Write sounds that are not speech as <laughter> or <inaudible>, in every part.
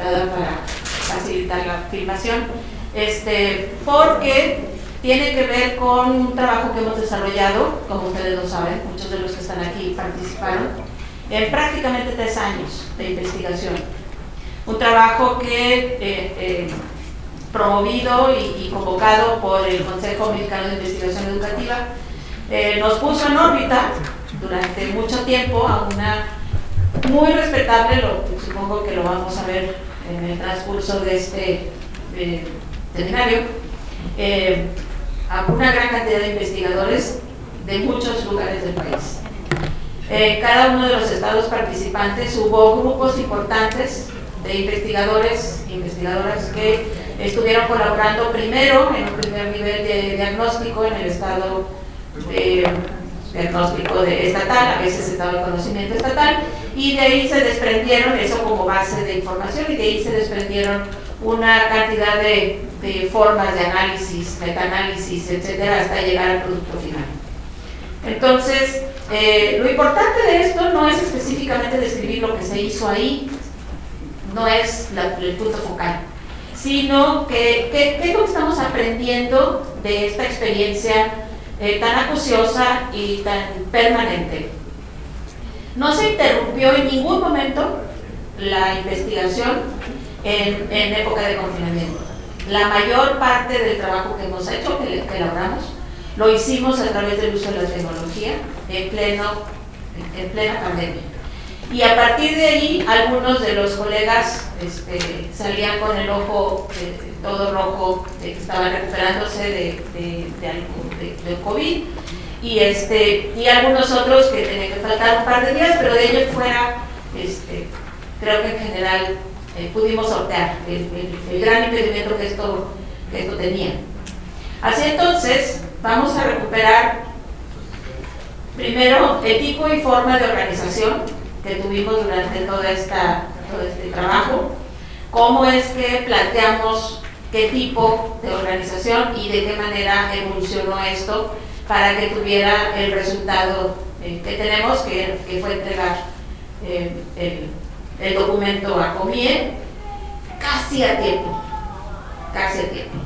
para facilitar la filmación, este, porque tiene que ver con un trabajo que hemos desarrollado, como ustedes lo saben, muchos de los que están aquí participaron, en prácticamente tres años de investigación. Un trabajo que, eh, eh, promovido y, convocado por el Consejo Mexicano de Investigación Educativa, eh, nos puso en órbita durante mucho tiempo a una muy respetable, lo, supongo que lo vamos a ver en el transcurso de este seminario, a una gran cantidad de investigadores de muchos lugares del país. En cada uno de los estados participantes hubo grupos importantes de investigadores investigadoras que estuvieron colaborando primero en un primer nivel de diagnóstico en el estado de diagnóstico de estatal, a veces estaba el conocimiento estatal, y de ahí se desprendieron, eso como base de información, y de ahí se desprendieron una cantidad de, de formas de análisis, metaanálisis, etcétera, hasta llegar al producto final. Entonces, eh, lo importante de esto no es específicamente describir lo que se hizo ahí, no es el punto focal, sino que lo que estamos aprendiendo de esta experiencia eh, tan acuciosa y tan permanente. No se interrumpió en ningún momento la investigación en, época de confinamiento. La mayor parte del trabajo que hemos hecho, que, que elaboramos, lo hicimos a través del uso de la tecnología en, pleno, en plena pandemia. Y a partir de ahí, algunos de los colegas este, salían con el ojo eh, todo rojo, que estaban recuperándose de, de, COVID, y, este, y algunos otros que tenían que faltar un par de días, pero de ellos fuera, este, creo que en general eh, pudimos sortear el, gran impedimento que esto, que esto tenía. Así entonces, vamos a recuperar primero el tipo y forma de organización que tuvimos durante toda esta, todo este trabajo, cómo es que planteamos qué tipo de organización y de qué manera evolucionó esto para que tuviera el resultado eh, que tenemos, que, que fue entregar eh, el, el, documento a COMIE casi a tiempo, casi a tiempo.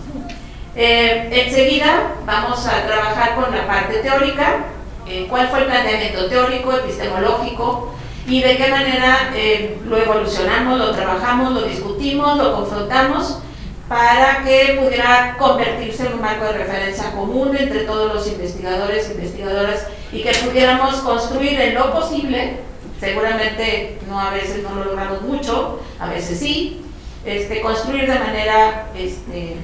Eh, enseguida vamos a trabajar con la parte teórica, cuál fue el planteamiento teórico, epistemológico, y de qué manera eh, lo evolucionamos, lo trabajamos, lo discutimos, lo confrontamos para que pudiera convertirse en un marco de referencia común entre todos los investigadores e investigadoras y que pudiéramos construir en lo posible, seguramente no a veces no lo logramos mucho, a veces sí, este, construir de manera este,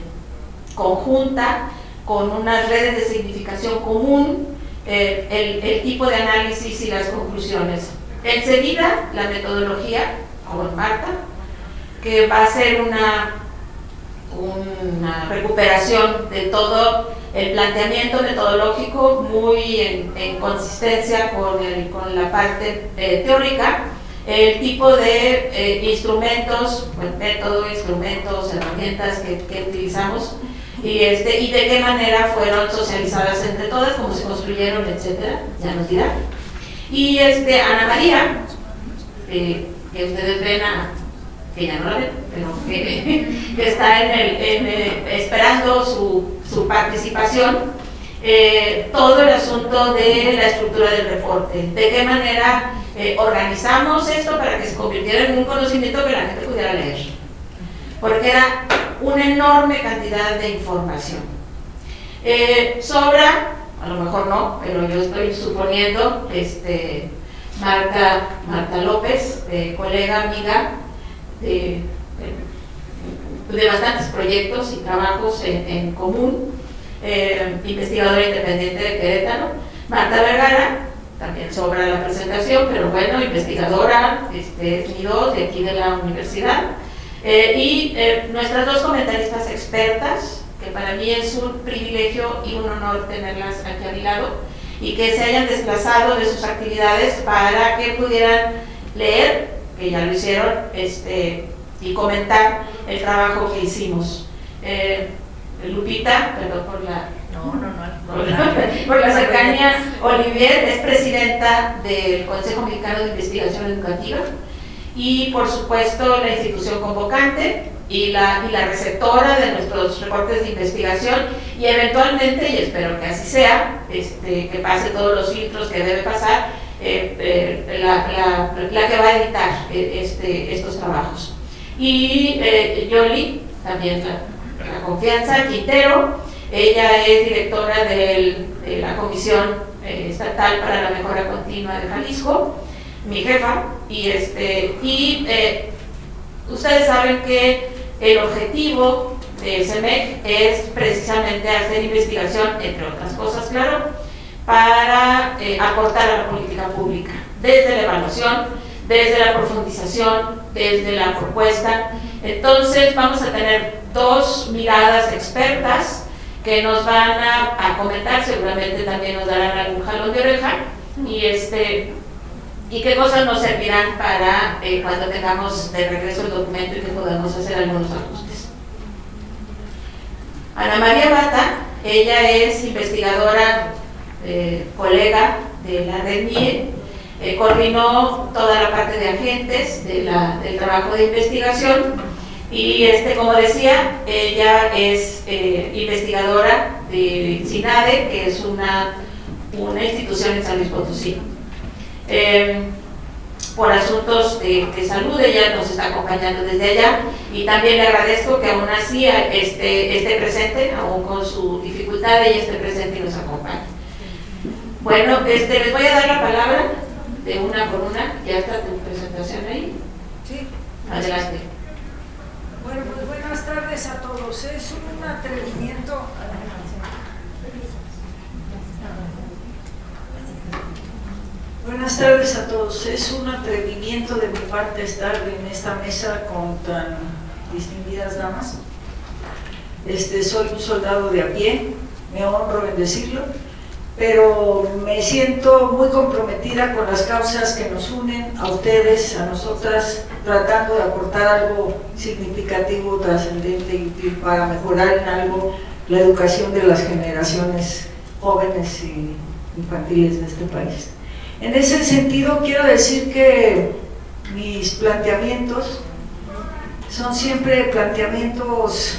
conjunta, con unas redes de significación común, eh, el, el tipo de análisis y las conclusiones. Enseguida, la metodología, con Marta, que va a ser una, una recuperación de todo el planteamiento metodológico muy en, consistencia con, el, con, la parte eh, teórica, el tipo de eh, instrumentos, el método, instrumentos, herramientas que, que, utilizamos y, este, y de qué manera fueron socializadas entre todas, cómo se construyeron, etcétera, ya nos dirá. Y este, Ana María, eh, que ustedes ven a, que ya no la ven, pero que, está en el, esperando su, su participación, eh, todo el asunto de la estructura del reporte, de qué manera eh, organizamos esto para que se convirtiera en un conocimiento que la gente pudiera leer, porque era una enorme cantidad de información. sobra a lo mejor no, pero yo estoy suponiendo, este, Marta, Marta López, eh, colega, amiga, de, bastantes proyectos y trabajos en, común, eh, investigadora independiente de Querétaro, Marta Vergara, también sobra la presentación, pero bueno, investigadora, este, es mi dos de aquí de la universidad, eh, y nuestras dos comentaristas expertas, que para mí es un privilegio y un honor tenerlas aquí a mi lado y que se hayan desplazado de sus actividades para que pudieran leer, que ya lo hicieron, este, y comentar el trabajo que hicimos. Eh, Lupita, perdón por la, no, no, no, por la cercanía, Olivier es presidenta del Consejo Mexicano de Investigación Educativa y por supuesto la institución convocante y la, y la receptora de nuestros reportes de investigación y eventualmente, y espero que así sea, este, que pase todos los filtros que debe pasar, eh, eh, la, la, que va a editar eh, este, estos trabajos. Y Yoli, también la, confianza, Quintero, ella es directora de la Comisión Estatal para la Mejora Continua de Jalisco, mi jefa, y, este, y ustedes saben que el objetivo de CEMEC es precisamente hacer investigación, entre otras cosas, claro, para eh, aportar a la política pública, desde la evaluación, desde la profundización, desde la propuesta. Entonces vamos a tener dos miradas expertas que nos van a, comentar, seguramente también nos darán algún jalón de oreja y este y qué cosas nos servirán para eh, cuando tengamos de regreso el documento y que podamos hacer algunos ajustes. Ana María Bata, ella es investigadora eh, colega de la red MIE, eh, coordinó toda la parte de agentes del trabajo de investigación y este, como decía, ella es investigadora de SINADE, que es una, una institución en San Luis Potosí. Por asuntos de, salud, ella nos está acompañando desde allá y también le agradezco que aún así esté, esté presente, aún con su dificultad, ella esté presente y nos acompañe. Bueno, este, les voy a dar la palabra de una por una. ¿Ya está tu presentación ahí? Sí. Adelante. Bueno, pues buenas tardes a todos. Es un atrevimiento. Buenas tardes a todos. Es un atrevimiento de mi parte estar en esta mesa con tan distinguidas damas. Este, soy un soldado de a pie, me honro en decirlo pero me siento muy comprometida con las causas que nos unen a ustedes, a nosotras, tratando de aportar algo significativo, trascendente y para mejorar en algo la educación de las generaciones jóvenes y infantiles de este país. En ese sentido quiero decir que mis planteamientos son siempre planteamientos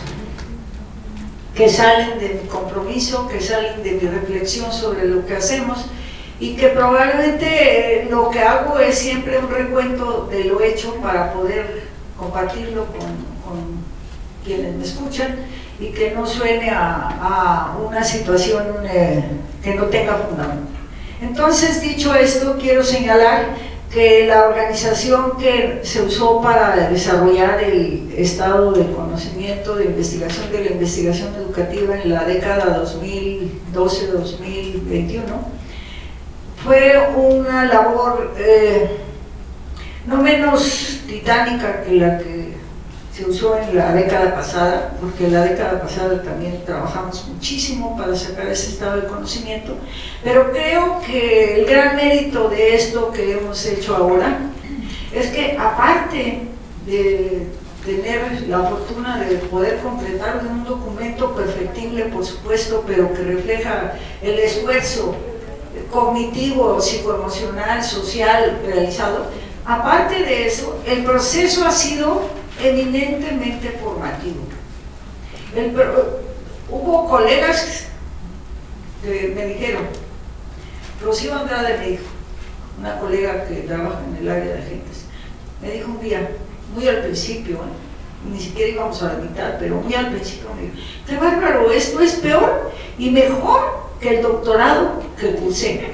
que salen de mi compromiso, que salen de mi reflexión sobre lo que hacemos y que probablemente eh, lo que hago es siempre un recuento de lo hecho para poder compartirlo con, quienes me escuchan y que no suene a, una situación eh, que no tenga fundamento. Entonces, dicho esto, quiero señalar que la organización que se usó para desarrollar el estado de conocimiento de investigación de la investigación educativa en la década 2012-2021 fue una labor eh, no menos titánica que la que se usó en la década pasada, porque en la década pasada también trabajamos muchísimo para sacar ese estado de conocimiento, pero creo que el gran mérito de esto que hemos hecho ahora es que aparte de tener la fortuna de poder completar un documento perfectible, por supuesto, pero que refleja el esfuerzo cognitivo, psicoemocional, social realizado, aparte de eso, el proceso ha sido eminentemente formativo. hubo colegas que me dijeron, Rocío Andrade me dijo, una colega que trabaja en el área de agentes, me dijo un día, muy al principio, ¿eh? ni siquiera íbamos a la mitad, pero muy al principio me dijo, qué bárbaro, esto es peor y mejor que el doctorado que cursé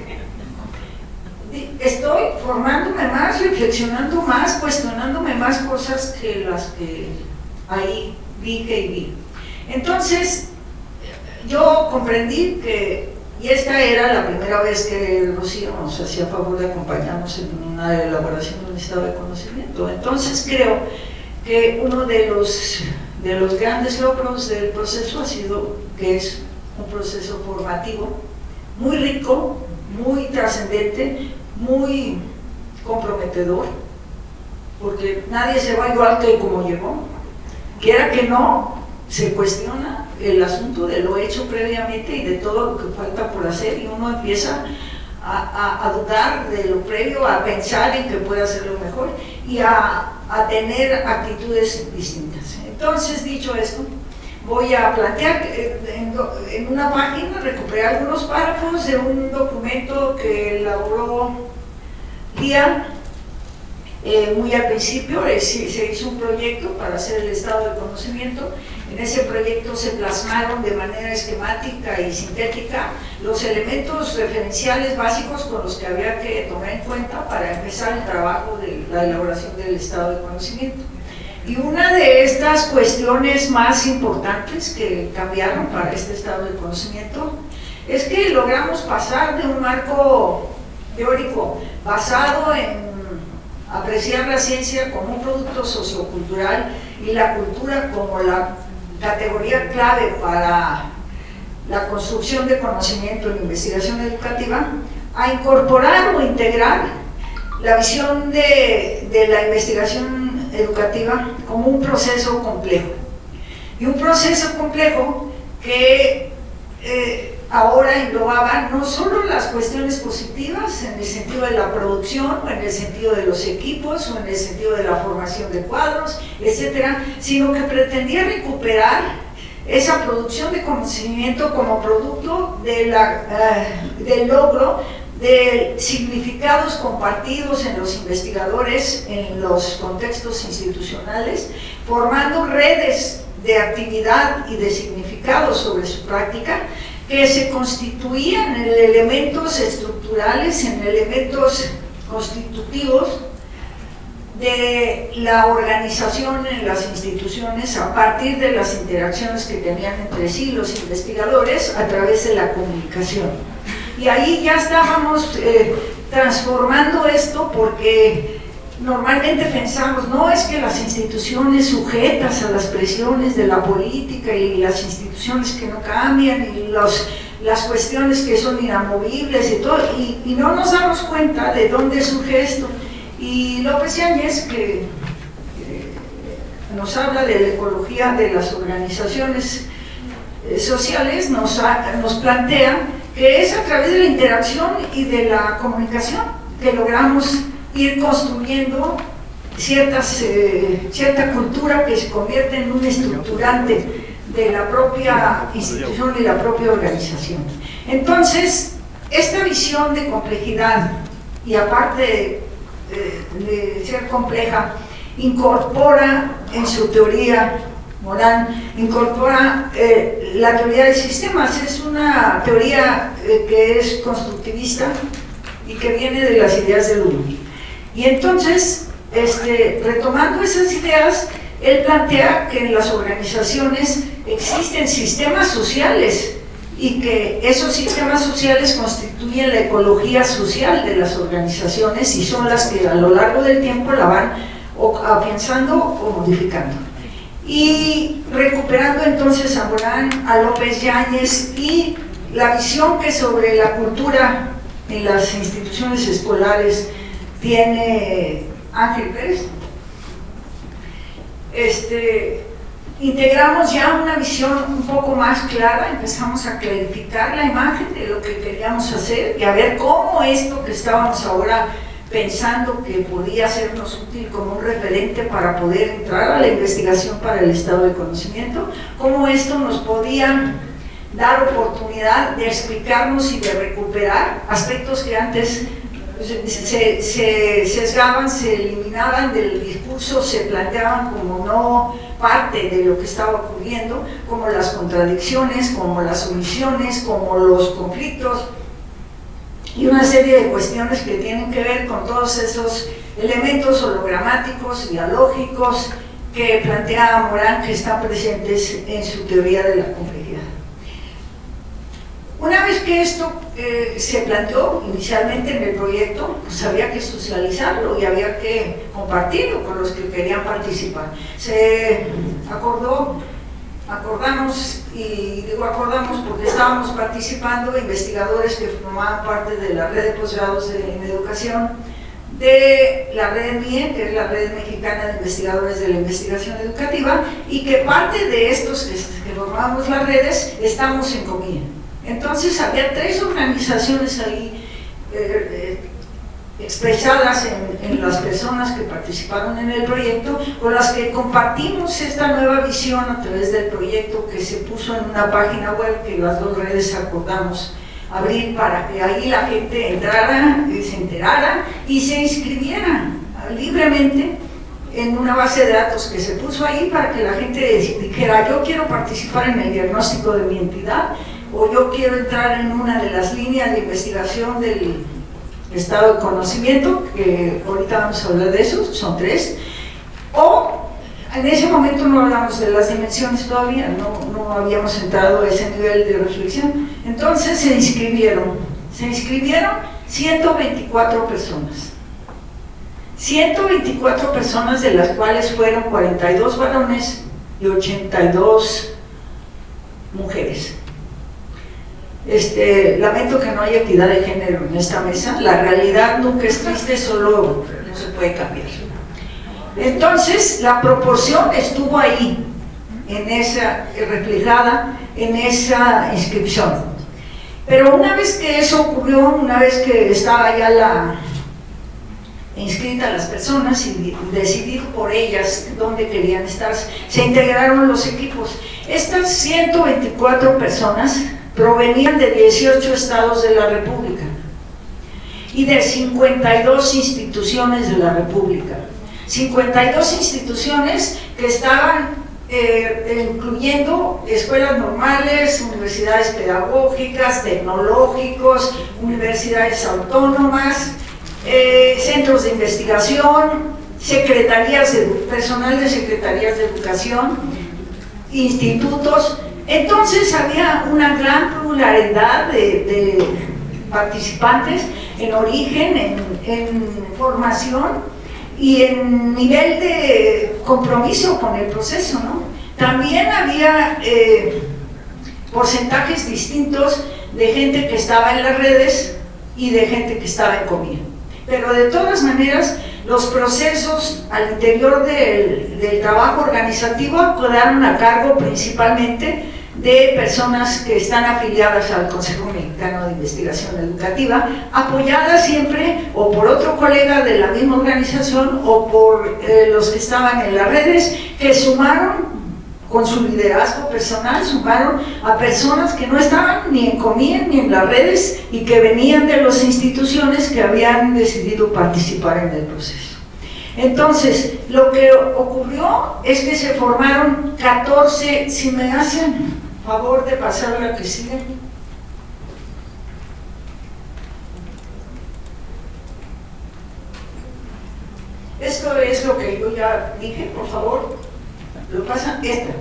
estoy formándome más, reflexionando más, cuestionándome más cosas que las que ahí vi que vi. Entonces, yo comprendí que, y esta era la primera vez que Rocío nos hacía favor de acompañarnos en una elaboración de un estado de conocimiento. Entonces creo que uno de los, de los grandes logros del proceso ha sido que es un proceso formativo muy rico, muy trascendente, muy comprometedor, porque nadie se va igual que como llegó. Quiera que no, se cuestiona el asunto de lo hecho previamente y de todo lo que falta por hacer y uno empieza a, dudar de lo previo, a pensar en que puede hacerlo mejor y a, a tener actitudes distintas. Entonces, dicho esto, voy a plantear en, en, una página, recuperar algunos párrafos de un documento que elaboró Lian eh, muy al principio se hizo un proyecto para hacer el estado de conocimiento. En ese proyecto se plasmaron de manera esquemática y sintética los elementos referenciales básicos con los que había que tomar en cuenta para empezar el trabajo de la elaboración del estado de conocimiento. Y una de estas cuestiones más importantes que cambiaron para este estado de conocimiento es que logramos pasar de un marco teórico basado en apreciar la ciencia como un producto sociocultural y la cultura como la categoría clave para la construcción de conocimiento en investigación educativa, a incorporar o integrar la visión de, de la investigación educativa como un proceso complejo. Y un proceso complejo que eh, ahora englobaba no solo las cuestiones positivas en el sentido de la producción o en el sentido de los equipos o en el sentido de la formación de cuadros, etcétera, sino que pretendía recuperar esa producción de conocimiento como producto eh, del logro de significados compartidos en los investigadores en los contextos institucionales, formando redes de actividad y de significados sobre su práctica que se constituían en elementos estructurales, en elementos constitutivos de la organización en las instituciones a partir de las interacciones que tenían entre sí los investigadores a través de la comunicación. Y ahí ya estábamos eh, transformando esto porque normalmente pensamos, no es que las instituciones sujetas a las presiones de la política y las instituciones que no cambian y los, las cuestiones que son inamovibles y todo, y, no nos damos cuenta de dónde surge esto. Y López Yáñez, que nos habla de la ecología de las organizaciones eh, sociales, nos, nos plantea que es a través de la interacción y de la comunicación que logramos ir construyendo ciertas, eh, cierta cultura que se convierte en un estructurante de la propia institución y la propia organización. Entonces, esta visión de complejidad, y aparte de, ser compleja, incorpora en su teoría Morán, incorpora eh, la teoría de sistemas, es una teoría eh, que es constructivista y que viene de las ideas de Luhmann. Y entonces, este, retomando esas ideas, él plantea que en las organizaciones existen sistemas sociales y que esos sistemas sociales constituyen la ecología social de las organizaciones y son las que a lo largo del tiempo la van o pensando o modificando. Y recuperando entonces a Morán, a López Yáñez y la visión que sobre la cultura en las instituciones escolares tiene Ángel Pérez. Este, integramos ya una visión un poco más clara, empezamos a clarificar la imagen de lo que queríamos hacer y a ver cómo esto que estábamos ahora pensando que podía sernos útil como un referente para poder entrar a la investigación para el estado de conocimiento, cómo esto nos podía dar oportunidad de explicarnos y de recuperar aspectos que antes se, se, sesgaban, se eliminaban del discurso, se planteaban como no parte de lo que estaba ocurriendo, como las contradicciones, como las omisiones, como los conflictos y una serie de cuestiones que tienen que ver con todos esos elementos hologramáticos, dialógicos que plantea Morán que están presentes en su teoría de la complejidad. Una vez que esto eh, se planteó inicialmente en el proyecto, pues había que socializarlo y había que compartirlo con los que querían participar. Se acordó, acordamos, y digo acordamos porque estábamos participando investigadores que formaban parte de la red de posgrados en educación, de la red MIE, que es la red mexicana de investigadores de la investigación educativa, y que parte de estos que, formamos las redes estamos en comida. Entonces había tres organizaciones ahí eh, expresadas en, las personas que participaron en el proyecto, con las que compartimos esta nueva visión a través del proyecto que se puso en una página web que las dos redes acordamos abrir para que ahí la gente entrara, se enterara y se inscribiera libremente en una base de datos que se puso ahí para que la gente dijera yo quiero participar en el diagnóstico de mi entidad o yo quiero entrar en una de las líneas de investigación del estado de conocimiento, que ahorita vamos a hablar de eso, son tres, o en ese momento no hablamos de las dimensiones todavía, no, no habíamos entrado a ese nivel de reflexión. Entonces se inscribieron, se inscribieron 124 personas. 124 personas de las cuales fueron 42 varones y 82 mujeres. Este, lamento que no haya equidad de género en esta mesa. La realidad nunca es triste, solo no se puede cambiar. Entonces, la proporción estuvo ahí, en esa, reflejada en esa inscripción. Pero una vez que eso ocurrió, una vez que estaba ya la inscrita las personas y decidido por ellas dónde querían estar, se integraron los equipos. Estas 124 personas provenían de 18 estados de la República y de 52 instituciones de la República. 52 instituciones que estaban eh, incluyendo escuelas normales, universidades pedagógicas, tecnológicos, universidades autónomas, eh, centros de investigación, secretarías de, personal de secretarías de educación, institutos, entonces había una gran pluralidad de, participantes en origen, en, formación y en nivel de compromiso con el proceso. ¿no? También había eh, porcentajes distintos de gente que estaba en las redes y de gente que estaba en comida. Pero de todas maneras, los procesos al interior del, del trabajo organizativo quedaron a cargo principalmente de personas que están afiliadas al Consejo Mexicano de Investigación Educativa, apoyadas siempre o por otro colega de la misma organización o por eh, los que estaban en las redes, que sumaron con su liderazgo personal, sumaron a personas que no estaban ni en Comien ni en las redes y que venían de las instituciones que habían decidido participar en el proceso. Entonces, lo que ocurrió es que se formaron 14, si me hacen favor de pasar a la que sigue. Esto es lo que yo ya dije, por favor, lo pasan esta.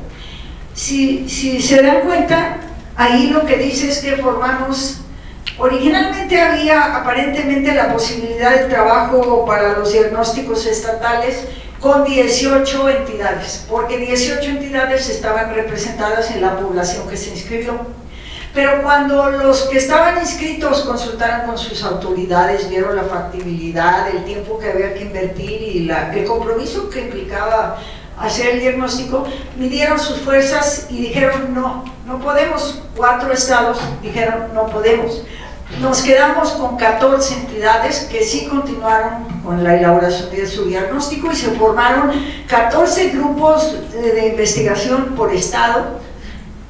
Si, si se dan cuenta, ahí lo que dice es que formamos Originalmente había aparentemente la posibilidad de trabajo para los diagnósticos estatales con 18 entidades, porque 18 entidades estaban representadas en la población que se inscribió. Pero cuando los que estaban inscritos consultaron con sus autoridades, vieron la factibilidad, el tiempo que había que invertir y la, el compromiso que implicaba hacer el diagnóstico, midieron sus fuerzas y dijeron no, no podemos. Cuatro estados dijeron no podemos. Nos quedamos con 14 entidades que sí continuaron con la elaboración de su diagnóstico y se formaron 14 grupos de, investigación por estado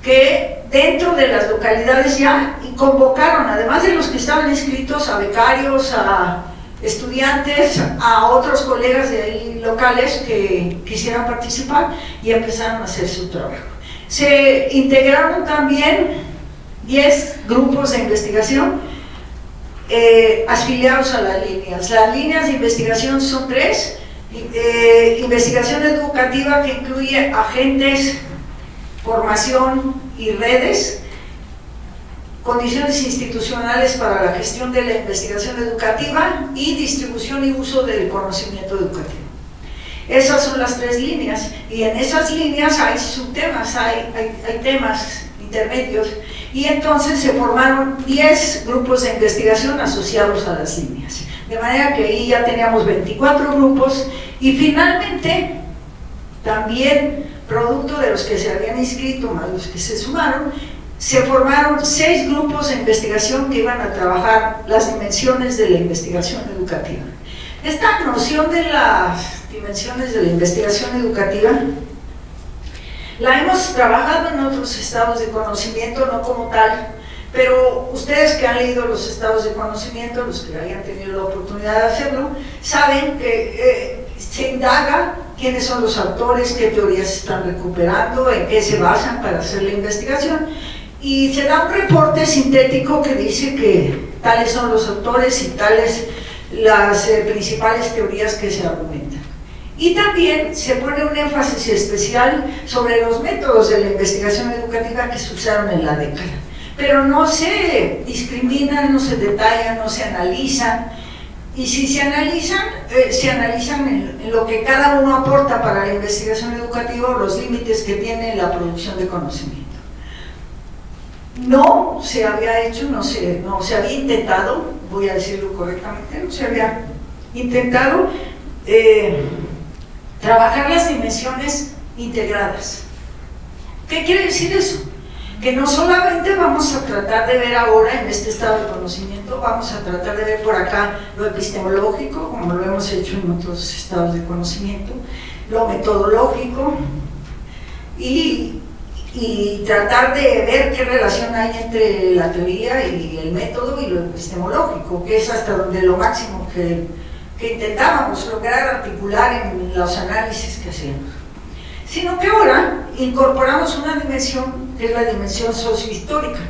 que dentro de las localidades ya convocaron, además de los que estaban inscritos, a becarios, a estudiantes, a otros colegas de ahí locales que quisieran participar y empezaron a hacer su trabajo. Se integraron también 10 grupos de investigación eh, afiliados a las líneas. Las líneas de investigación son tres. Eh, investigación educativa que incluye agentes, formación y redes, condiciones institucionales para la gestión de la investigación educativa y distribución y uso del conocimiento educativo. Esas son las tres líneas y en esas líneas hay subtemas, hay, hay temas intermedios y entonces se formaron 10 grupos de investigación asociados a las líneas. De manera que ahí ya teníamos 24 grupos y finalmente también producto de los que se habían inscrito más los que se sumaron, se formaron seis grupos de investigación que iban a trabajar las dimensiones de la investigación educativa. Esta noción de las dimensiones de la investigación educativa la hemos trabajado en otros estados de conocimiento, no como tal, pero ustedes que han leído los estados de conocimiento, los que hayan tenido la oportunidad de hacerlo, saben que eh, se indaga quiénes son los autores, qué teorías están recuperando, en qué se basan para hacer la investigación y se da un reporte sintético que dice que tales son los autores y tales las eh, principales teorías que se argumentan. Y también se pone un énfasis especial sobre los métodos de la investigación educativa que se usaron en la década. Pero no se discriminan, no se detallan, no se analizan. Y si se analizan, eh, se analizan en, lo que cada uno aporta para la investigación educativa, los límites que tiene la producción de conocimiento no se había hecho, no se, no se había intentado, voy a decirlo correctamente, no se había intentado eh, trabajar las dimensiones integradas. ¿Qué quiere decir eso? Que no solamente vamos a tratar de ver ahora en este estado de conocimiento, vamos a tratar de ver por acá lo epistemológico, como lo hemos hecho en otros estados de conocimiento, lo metodológico y y tratar de ver qué relación hay entre la teoría y el método y lo epistemológico, que es hasta donde lo máximo que, que intentábamos lograr articular en los análisis que hacíamos. Sino que ahora incorporamos una dimensión que es la dimensión sociohistórica,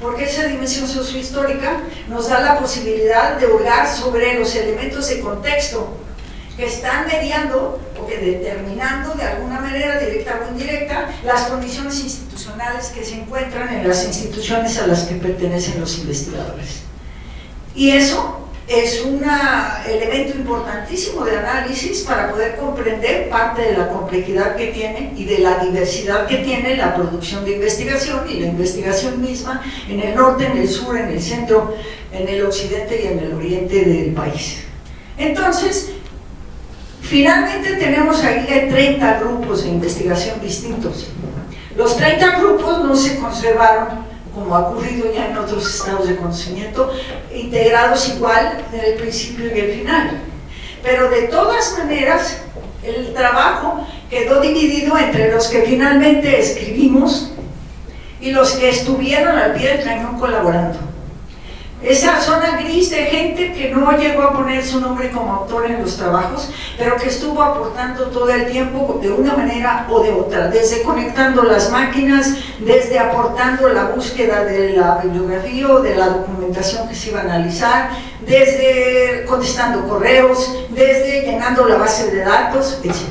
porque esa dimensión sociohistórica nos da la posibilidad de hurgar sobre los elementos de contexto que están mediando o que determinando de alguna manera, directa o indirecta, las condiciones institucionales que se encuentran en las instituciones a las que pertenecen los investigadores. Y eso es un elemento importantísimo de análisis para poder comprender parte de la complejidad que tiene y de la diversidad que tiene la producción de investigación y la investigación misma en el norte, en el sur, en el centro, en el occidente y en el oriente del país. Entonces, Finalmente tenemos ahí 30 grupos de investigación distintos. Los 30 grupos no se conservaron, como ha ocurrido ya en otros estados de conocimiento, integrados igual en el principio y el final. Pero de todas maneras, el trabajo quedó dividido entre los que finalmente escribimos y los que estuvieron al pie del cañón colaborando esa zona gris de gente que no llegó a poner su nombre como autor en los trabajos, pero que estuvo aportando todo el tiempo de una manera o de otra, desde conectando las máquinas, desde aportando la búsqueda de la bibliografía o de la documentación que se iba a analizar, desde contestando correos, desde llenando la base de datos, etc.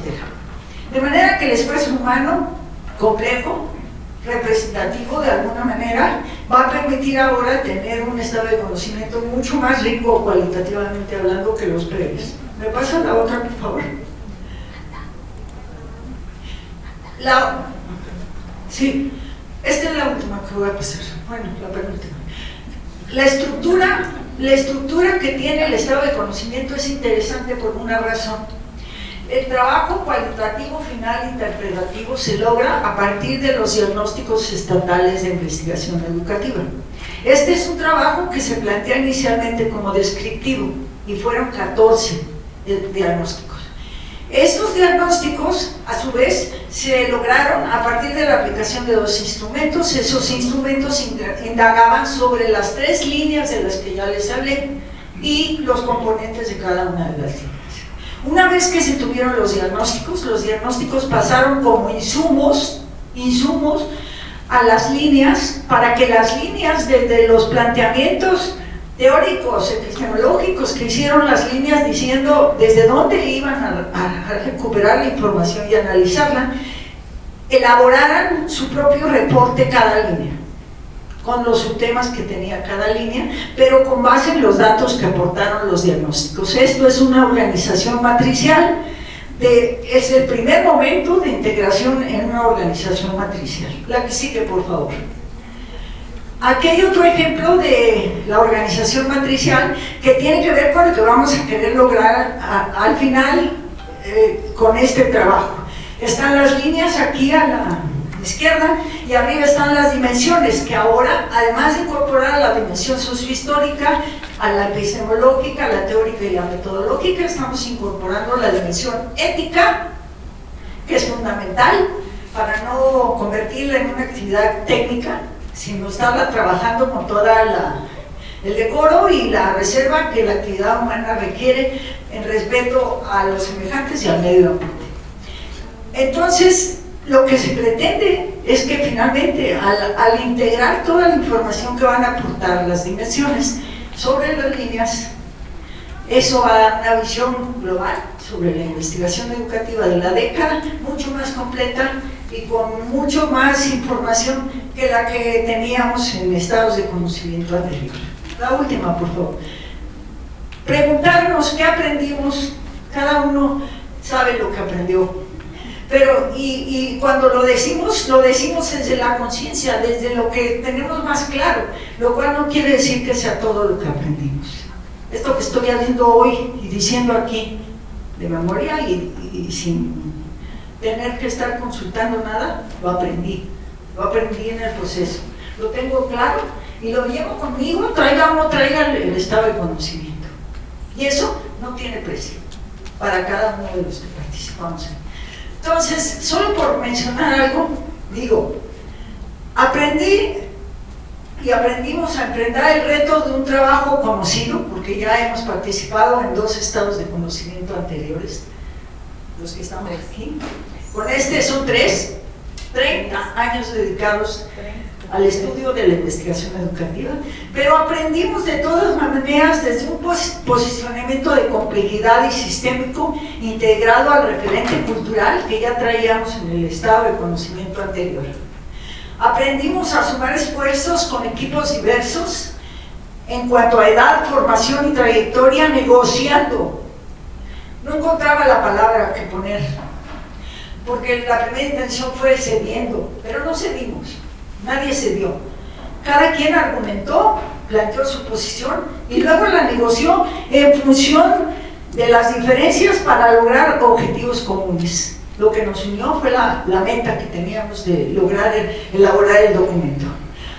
De manera que el esfuerzo humano complejo representativo de alguna manera, va a permitir ahora tener un estado de conocimiento mucho más rico cualitativamente hablando que los previos. ¿Me pasa la otra, por favor? La, sí, esta es la última que voy a pasar. Bueno, la penúltima. La estructura, la estructura que tiene el estado de conocimiento es interesante por una razón el trabajo cualitativo final interpretativo se logra a partir de los diagnósticos estatales de investigación educativa. Este es un trabajo que se plantea inicialmente como descriptivo y fueron 14 diagnósticos. Estos diagnósticos, a su vez, se lograron a partir de la aplicación de dos instrumentos. Esos instrumentos indagaban sobre las tres líneas de las que ya les hablé y los componentes de cada una de las líneas. Una vez que se tuvieron los diagnósticos, los diagnósticos pasaron como insumos, insumos a las líneas para que las líneas desde los planteamientos teóricos, epistemológicos que hicieron las líneas diciendo desde dónde iban a, a recuperar la información y analizarla, elaboraran su propio reporte cada línea con los subtemas que tenía cada línea, pero con base en los datos que aportaron los diagnósticos. Esto es una organización matricial, de, es el primer momento de integración en una organización matricial. La que por favor. Aquí otro ejemplo de la organización matricial que tiene que ver con lo que vamos a querer lograr al final eh, con este trabajo. Están las líneas aquí a la izquierda, y arriba están las dimensiones, que ahora, además de incorporar la dimensión sociohistórica, a la epistemológica, a la teórica y la metodológica, estamos incorporando la dimensión ética, que es fundamental para no convertirla en una actividad técnica, sino estarla trabajando con toda el decoro y la reserva que la actividad humana requiere en respeto a los semejantes y al medio ambiente. Entonces, lo que se pretende es que finalmente, al, integrar toda la información que van a aportar las dimensiones sobre las líneas, eso va a dar una visión global sobre la investigación educativa de la década, mucho más completa y con mucho más información que la que teníamos en estados de conocimiento anterior. La última, por favor. Preguntarnos qué aprendimos, cada uno sabe lo que aprendió. Pero, y, cuando lo decimos, lo decimos desde la conciencia, desde lo que tenemos más claro, lo cual no quiere decir que sea todo lo que aprendimos. Esto que estoy haciendo hoy y diciendo aquí de memoria y sin tener que estar consultando nada, lo aprendí. Lo aprendí en el proceso. Lo tengo claro y lo llevo conmigo, traiga o no traiga el, estado de conocimiento. Y eso no tiene precio para cada uno de los que participamos. Entonces, solo por mencionar algo, digo, aprendí y aprendimos a emprender el reto de un trabajo conocido, porque ya hemos participado en dos estados de conocimiento anteriores, los que estamos aquí. Con este son tres, 30 años dedicados al estudio de la investigación educativa, pero aprendimos de todas maneras desde un posicionamiento de complejidad y sistémico integrado al referente cultural que ya traíamos en el estado de conocimiento anterior. Aprendimos a sumar esfuerzos con equipos diversos en cuanto a edad, formación y trayectoria, negociando. No encontraba la palabra que poner, porque la primera intención fue cediendo, pero no cedimos nadie se dio. Cada quien argumentó, planteó su posición y luego la negoció en función de las diferencias para lograr objetivos comunes. Lo que nos unió fue la, meta que teníamos de lograr elaborar el documento.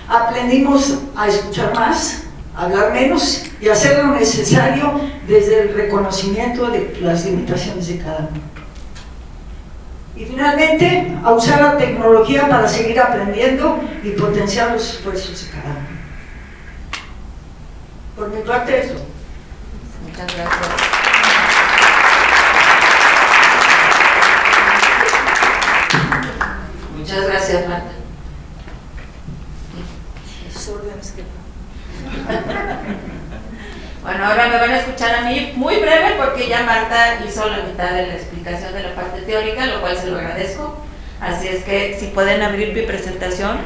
Aprendimos a escuchar más, hablar menos y hacer lo necesario desde el reconocimiento de las limitaciones de cada uno. Y finalmente, a usar la tecnología para seguir aprendiendo y potenciar los esfuerzos de cada uno. Por mi parte, eso. Muchas gracias. Muchas gracias, Marta. órdenes que <laughs> Bueno, ahora me van a escuchar a mí muy breve porque ya Marta hizo la mitad de la explicación de la parte teórica, lo cual se lo agradezco. Así es que si pueden abrir mi presentación.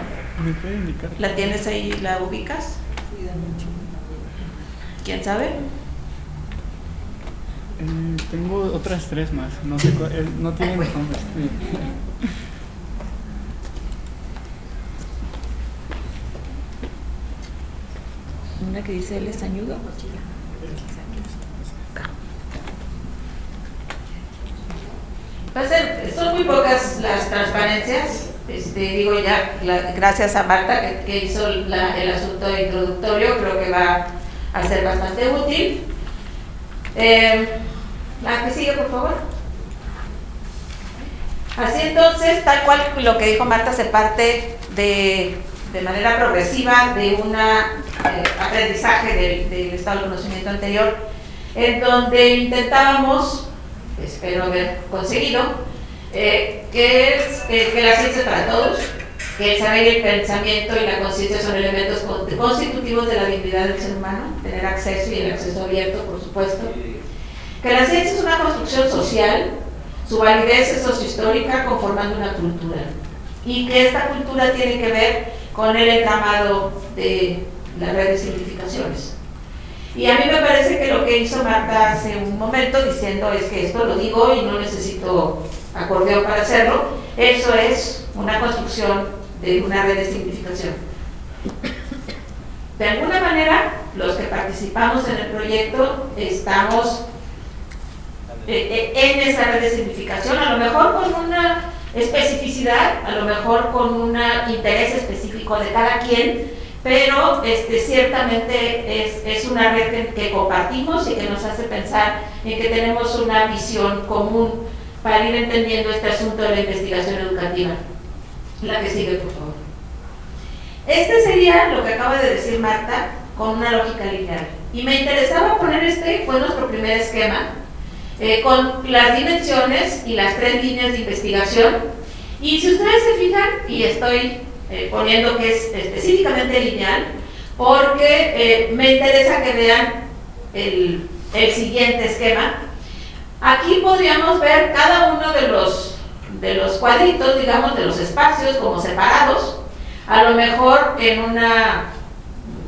¿La tienes ahí, la ubicas? ¿Quién sabe? Eh, tengo otras tres más, no sé eh, no tienen nombres. Una que dice él es añudo. Son muy pocas las transparencias. Este, digo ya, gracias a Marta que, hizo el asunto introductorio, creo que va a ser bastante útil. Eh, la que sigue, por favor. Así entonces, tal cual lo que dijo Marta, se parte de, de manera progresiva de un eh, aprendizaje del, del estado de conocimiento anterior, en donde intentábamos espero haber conseguido, eh, que es que la ciencia para todos, que el saber y el pensamiento y la conciencia son elementos constitutivos de la dignidad del ser humano, tener acceso y el acceso abierto, por supuesto, que la ciencia es una construcción social, su validez es sociohistórica conformando una cultura, y que esta cultura tiene que ver con el entramado de la red de simplificaciones y a mí me parece que lo que hizo Marta hace un momento diciendo es que esto lo digo y no necesito acordeón para hacerlo, eso es una construcción de una red de significación. De alguna manera, los que participamos en el proyecto estamos eh, eh, en esa red de significación, a lo mejor con una especificidad, a lo mejor con un interés específico de cada quien, pero este, ciertamente es, es una red que, compartimos y que nos hace pensar en que tenemos una visión común para ir entendiendo este asunto de la investigación educativa. La que sigue, por favor. Este sería lo que acaba de decir Marta con una lógica lineal. Y me interesaba poner este, fue nuestro primer esquema, eh, con las dimensiones y las tres líneas de investigación. Y si ustedes se fijan, y estoy eh, poniendo que es específicamente lineal, porque eh, me interesa que vean el, el, siguiente esquema. Aquí podríamos ver cada uno de los, de los cuadritos, digamos, de los espacios como separados, a lo mejor en una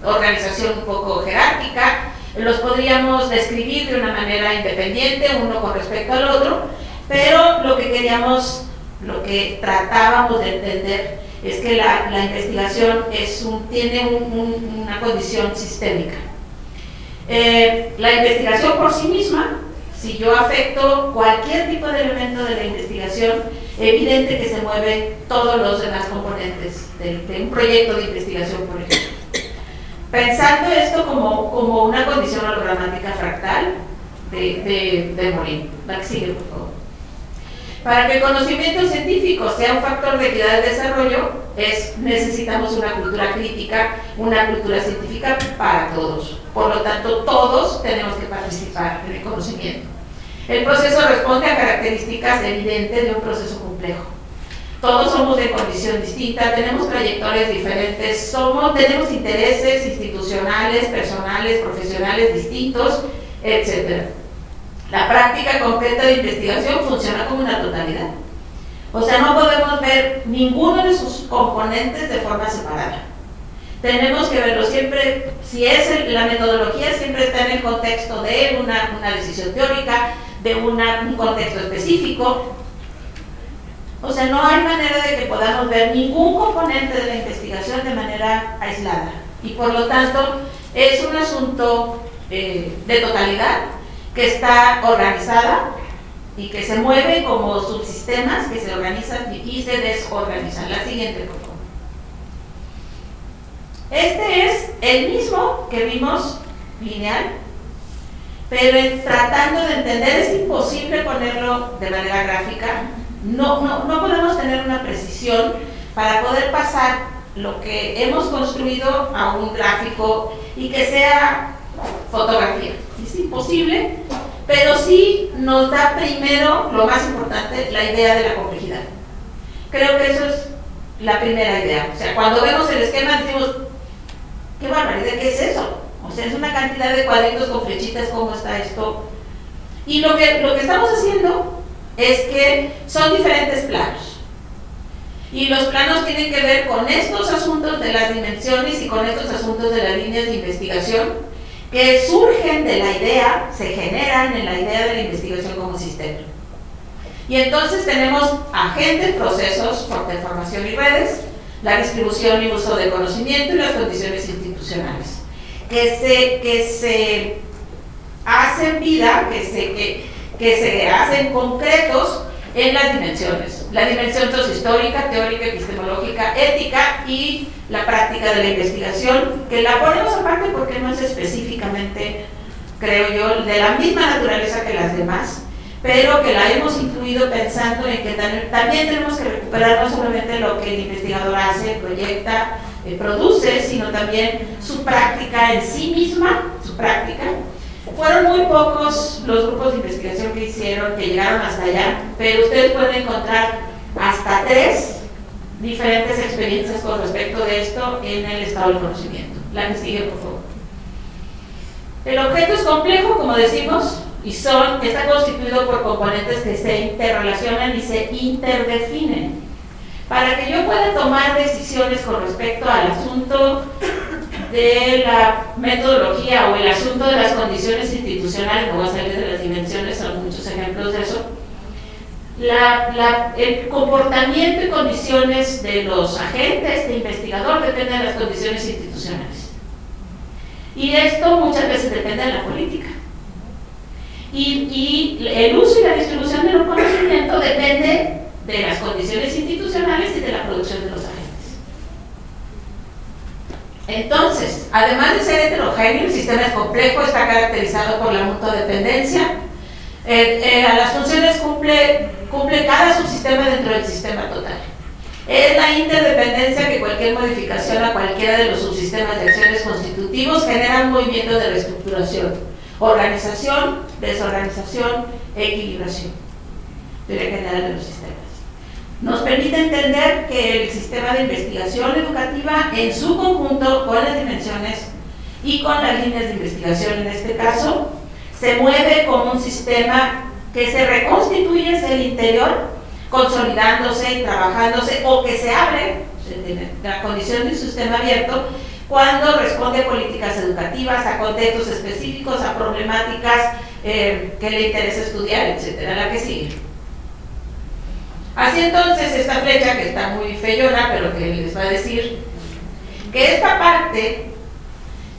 organización un poco jerárquica, los podríamos describir de una manera independiente, uno con respecto al otro, pero lo que queríamos, lo que tratábamos de entender es que la, investigación es tiene una condición sistémica. Eh, la investigación por sí misma, si yo afecto cualquier tipo de elemento de la investigación, evidente que se mueven todos los demás componentes de, un proyecto de investigación, por ejemplo. Pensando esto como, como una condición hologramática fractal de, de, de. La por favor. Para que el conocimiento científico sea un factor de equidad de desarrollo, es, necesitamos una cultura crítica, una cultura científica para todos. Por lo tanto, todos tenemos que participar en el conocimiento. El proceso responde a características evidentes de un proceso complejo. Todos somos de condición distinta, tenemos trayectorias diferentes, somos, tenemos intereses institucionales, personales, profesionales distintos, etc. La práctica concreta de investigación funciona como una totalidad. O sea, no podemos ver ninguno de sus componentes de forma separada. Tenemos que verlo siempre, si es la metodología, siempre está en el contexto de una, una decisión teórica, de un contexto específico. O sea, no hay manera de que podamos ver ningún componente de la investigación de manera aislada. Y por lo tanto, es un asunto eh, de totalidad que está organizada y que se mueve como subsistemas que se organizan y se desorganizan. La siguiente, por. Este es el mismo que vimos lineal, pero tratando de entender es imposible ponerlo de manera gráfica. No, no, no podemos tener una precisión para poder pasar lo que hemos construido a un gráfico y que sea fotografía. Es imposible, pero sí nos da primero, lo más importante, la idea de la complejidad. Creo que eso es la primera idea. O sea, cuando vemos el esquema decimos, qué barbaridad, ¿qué es eso? O sea, es una cantidad de cuadritos con flechitas, ¿cómo está esto? Y lo que, lo que estamos haciendo es que son diferentes planos. Y los planos tienen que ver con estos asuntos de las dimensiones y con estos asuntos de las líneas de investigación que surgen de la idea, se generan en la idea de la investigación como sistema. Y entonces tenemos agentes, procesos, de formación y redes, la distribución y uso de conocimiento y las condiciones institucionales, que se, que se hacen vida, que se, que, que se hacen concretos en las dimensiones. La dimensión sociohistórica, teórica, epistemológica, ética y la práctica de la investigación, que la ponemos aparte porque no es específicamente, creo yo, de la misma naturaleza que las demás, pero que la hemos incluido pensando en que también tenemos que recuperar no solamente lo que el investigador hace, proyecta, eh, produce, sino también su práctica en sí misma, su práctica, fueron muy pocos los grupos de investigación que hicieron, que llegaron hasta allá, pero ustedes pueden encontrar hasta tres diferentes experiencias con respecto de esto en el estado del conocimiento. La que sigue, por favor. El objeto es complejo, como decimos, y son, está constituido por componentes que se interrelacionan y se interdefinen. Para que yo pueda tomar decisiones con respecto al asunto de la metodología o el asunto de las condiciones institucionales, no voy a salir de las dimensiones, son muchos ejemplos de eso, el comportamiento y condiciones de los agentes de investigador depende de las condiciones institucionales. Y esto muchas veces depende de la política. Y, el uso y la distribución del conocimiento depende de las condiciones institucionales y de la producción de los. Entonces, además de ser heterogéneo, el sistema es complejo, está caracterizado por la mutua dependencia. Eh, a las funciones cumple, cumple cada subsistema dentro del sistema total. Es la interdependencia que cualquier modificación a cualquiera de los subsistemas de acciones constitutivos genera un movimiento de reestructuración, organización, desorganización, equilibración general de los nos permite entender que el sistema de investigación educativa en su conjunto, con las dimensiones y con las líneas de investigación en este caso, se mueve como un sistema que se reconstituye hacia el interior, consolidándose y trabajándose, o que se abre, la condición de un sistema abierto, cuando responde a políticas educativas, a contextos específicos, a problemáticas eh, que le interesa estudiar, etcétera, la que sigue. Así entonces esta flecha, que está muy feyona, pero que les va a decir que esta parte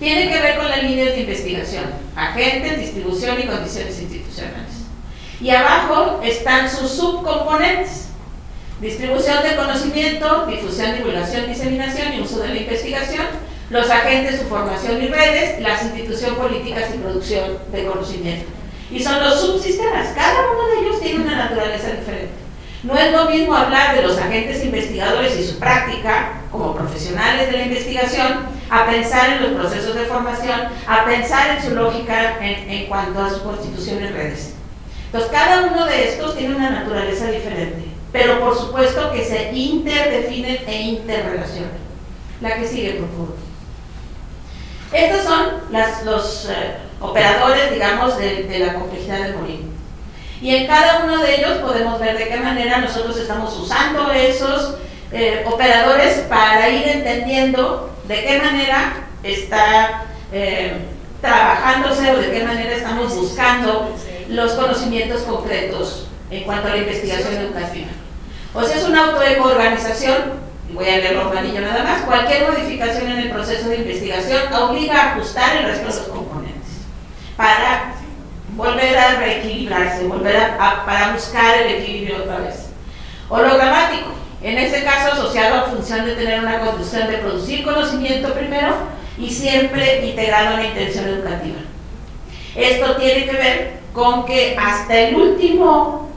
tiene que ver con las líneas de investigación, agentes, distribución y condiciones institucionales. Y abajo están sus subcomponentes, distribución de conocimiento, difusión, divulgación, diseminación y uso de la investigación, los agentes, su formación y redes, las instituciones políticas y producción de conocimiento. Y son los subsistemas, cada uno de ellos tiene una naturaleza diferente. No es lo mismo hablar de los agentes investigadores y su práctica como profesionales de la investigación, a pensar en los procesos de formación, a pensar en su lógica en, cuanto a su constitución en redes. Entonces, cada uno de estos tiene una naturaleza diferente, pero por supuesto que se interdefinen e interrelacionan. La que sigue, por favor. Estos son los eh, operadores, digamos, de, de la complejidad del molino. Y en cada uno de ellos podemos ver de qué manera nosotros estamos usando esos eh, operadores para ir entendiendo de qué manera está eh, trabajándose o de qué manera estamos buscando los conocimientos concretos en cuanto a la investigación educativa. O sea, es una autoorganización, voy a leer manillo nada más, cualquier modificación en el proceso de investigación obliga a ajustar el resto de los componentes para volver a reequilibrarse, volver a, para buscar el equilibrio otra vez. Hologramático, en este caso asociado a función de tener una condición de producir conocimiento primero y siempre integrado en la intención educativa. Esto tiene que ver con que hasta el último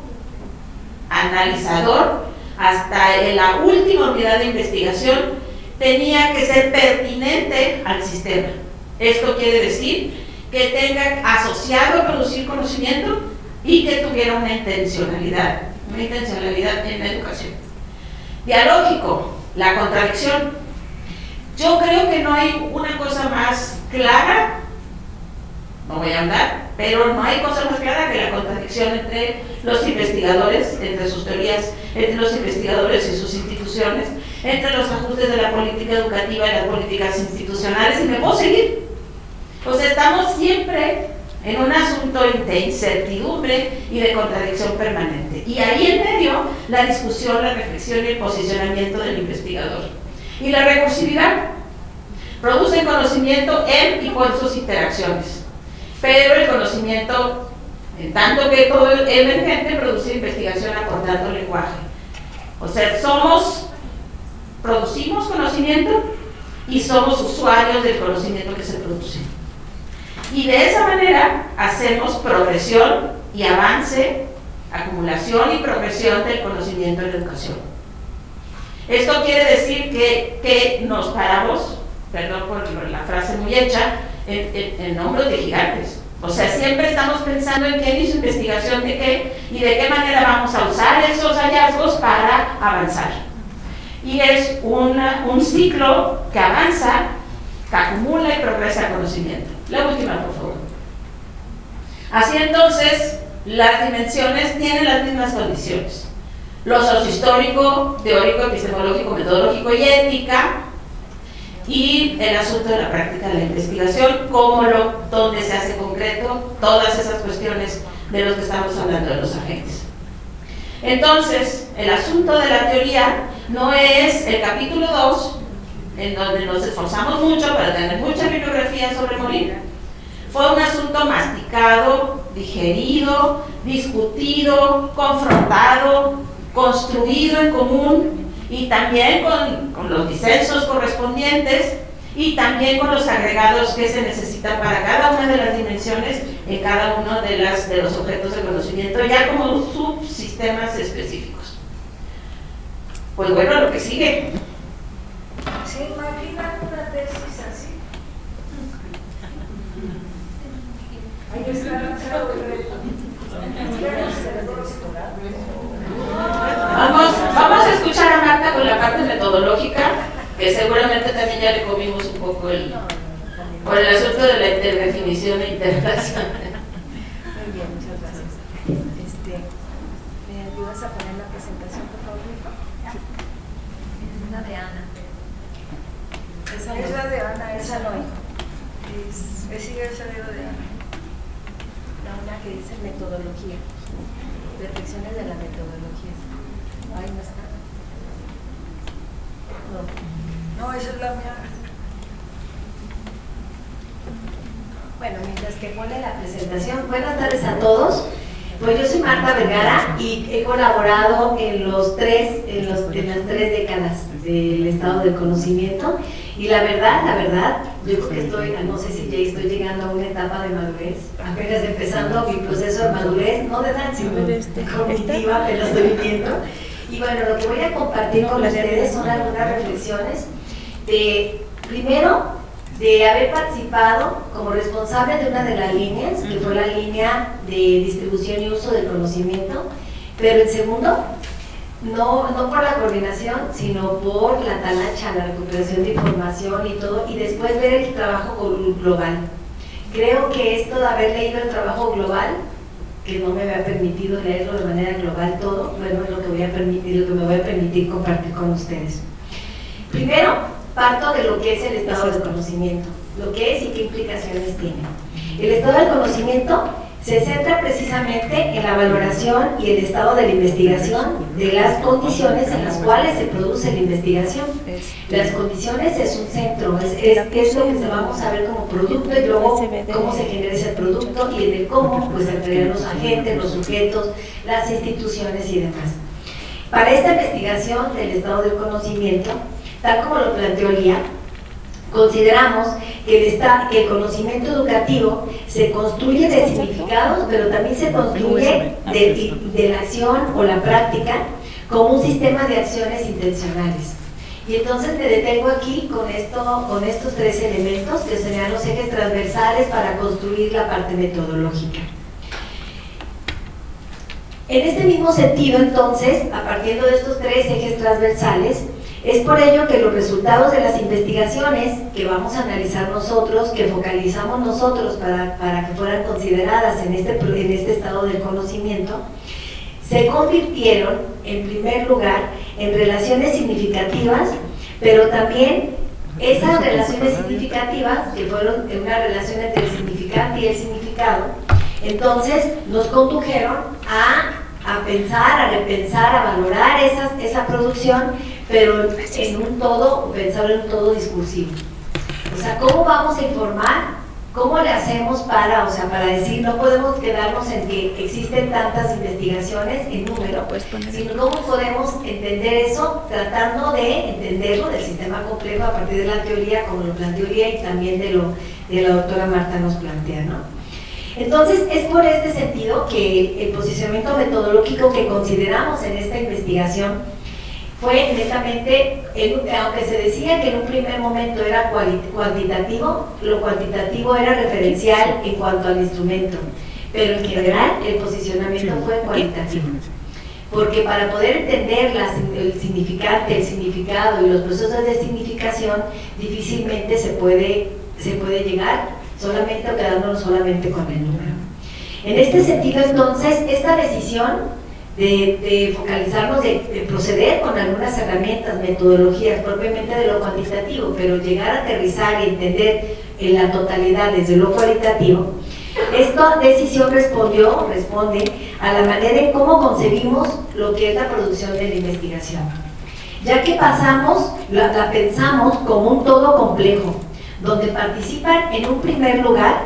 analizador, hasta la última unidad de investigación, tenía que ser pertinente al sistema. Esto quiere decir que tenga asociado a producir conocimiento y que tuviera una intencionalidad, una intencionalidad en la educación. Dialógico, la contradicción. Yo creo que no hay una cosa más clara, no voy a hablar, pero no hay cosa más clara que la contradicción entre los investigadores, entre sus teorías, entre los investigadores y sus instituciones, entre los ajustes de la política educativa y las políticas institucionales, y me puedo seguir. Pues estamos siempre en un asunto de incertidumbre y de contradicción permanente. Y ahí en medio la discusión, la reflexión y el posicionamiento del investigador. Y la recursividad produce conocimiento en y por sus interacciones. Pero el conocimiento, en tanto que todo emergente, produce investigación aportando lenguaje. O sea, somos, producimos conocimiento y somos usuarios del conocimiento que se produce. Y de esa manera hacemos progresión y avance, acumulación y progresión del conocimiento en la educación. Esto quiere decir que, nos paramos, perdón por la frase muy hecha, en, en, hombros de gigantes. O sea, siempre estamos pensando en quién hizo investigación de qué y de qué manera vamos a usar esos hallazgos para avanzar. Y es un ciclo que avanza, que acumula y progresa conocimiento. La última, por favor. Así entonces, las dimensiones tienen las mismas condiciones. Lo sociohistórico, teórico, epistemológico, metodológico y ética, y el asunto de la práctica de la investigación, cómo lo, dónde se hace concreto, todas esas cuestiones de los que estamos hablando de los agentes. Entonces, el asunto de la teoría no es el capítulo 2, en donde nos esforzamos mucho para tener mucha bibliografía sobre morir. Fue un asunto masticado, digerido, discutido, confrontado, construido en común y también con, con los disensos correspondientes y también con los agregados que se necesitan para cada una de las dimensiones en cada uno de, las, de los objetos de conocimiento, ya como subsistemas específicos. Pues bueno, lo que sigue. ¿Se imagina una tesis así? Ahí está lanzado el. Vamos, vamos a escuchar a Marta con la parte metodológica que seguramente también ya le comimos un poco el, por el asunto de la interdefinición e interrelación. Muy bien, muchas gracias. Este, ¿Me ayudas a poner la presentación, por favor? Es la de Ana. Esa no. Es la de Ana, Esa no. Es Es esa de Ana. la una que dice metodología. Reflexiones de la metodología. Ahí no está. No. No, esa es la mía. Bueno, mientras que pone la presentación, buenas tardes a todos. Pues yo soy Marta Vergara y he colaborado en los tres, en, los, en las tres décadas del estado del conocimiento. Y la verdad, la verdad, yo creo que estoy, no sé si ya estoy llegando a una etapa de madurez, apenas empezando mi proceso de madurez, no de edad, <laughs> sino cognitiva, apenas estoy viviendo. Y bueno, lo que voy a compartir con ustedes son algunas reflexiones de, primero, de haber participado como responsable de una de las líneas, que fue la línea de distribución y uso del conocimiento, pero el segundo, no, no por la coordinación, sino por la talacha, la recuperación de información y todo, y después ver el trabajo glo- global. Creo que esto de haber leído el trabajo global, que no me había permitido leerlo de manera global todo, bueno, es lo que, voy a permitir, lo que me voy a permitir compartir con ustedes. Primero, parto de lo que es el estado del conocimiento, lo que es y qué implicaciones tiene. El estado del conocimiento se centra precisamente en la valoración y el estado de la investigación de las condiciones en las cuales se produce la investigación. Las condiciones es un centro, es, es, es lo que vamos a ver como producto y luego cómo se genera ese producto y en el cómo pues entrarían los agentes, los sujetos, las instituciones y demás. Para esta investigación del estado del conocimiento, tal como lo planteó Lía, consideramos que el, que el conocimiento educativo se construye de significados, pero también se construye de, de la acción o la práctica como un sistema de acciones intencionales. Y entonces me detengo aquí con, esto, con estos tres elementos que serían los ejes transversales para construir la parte metodológica. En este mismo sentido, entonces, a partir de estos tres ejes transversales, es por ello que los resultados de las investigaciones que vamos a analizar nosotros, que focalizamos nosotros para, para que fueran consideradas en este, en este estado del conocimiento, se convirtieron, en primer lugar, en relaciones significativas, pero también esas relaciones significativas, que fueron una relación entre el significante y el significado, entonces nos condujeron a, a pensar, a repensar, a valorar esas, esa producción, pero en un todo, pensar en un todo discursivo. O sea, ¿cómo vamos a informar? ¿Cómo le hacemos para, o sea, para decir, no podemos quedarnos en que existen tantas investigaciones en número, sino cómo podemos entender eso tratando de entenderlo del sistema complejo a partir de la teoría, como lo planteó Lía y también de lo de la doctora Marta nos plantea, ¿no? Entonces, es por este sentido que el posicionamiento metodológico que consideramos en esta investigación fue netamente, en- aunque se decía que en un primer momento era cuantitativo, lo cuantitativo era referencial en cuanto al instrumento, pero en general el posicionamiento fue cualitativo. Porque para poder entender la el significante, el significado y los procesos de significación, difícilmente se puede, se puede llegar solamente o quedándonos solamente con el número. En este sentido, entonces, esta decisión de, de focalizarnos, de, de proceder con algunas herramientas, metodologías propiamente de lo cuantitativo, pero llegar a aterrizar y entender en la totalidad desde lo cualitativo, esta decisión respondió, responde a la manera en cómo concebimos lo que es la producción de la investigación. Ya que pasamos, la, la pensamos como un todo complejo, donde participan en un primer lugar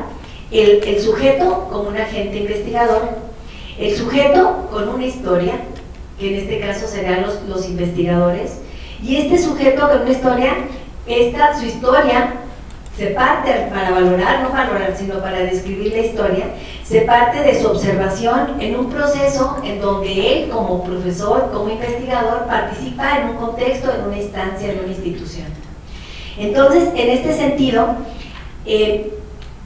el, el sujeto como un agente investigador, el sujeto con una historia, que en este caso serían los, los investigadores. Y este sujeto con una historia, esta, su historia se parte para valorar, no valorar, sino para describir la historia, se parte de su observación en un proceso en donde él como profesor, como investigador, participa en un contexto, en una instancia, en una institución. Entonces, en este sentido, eh,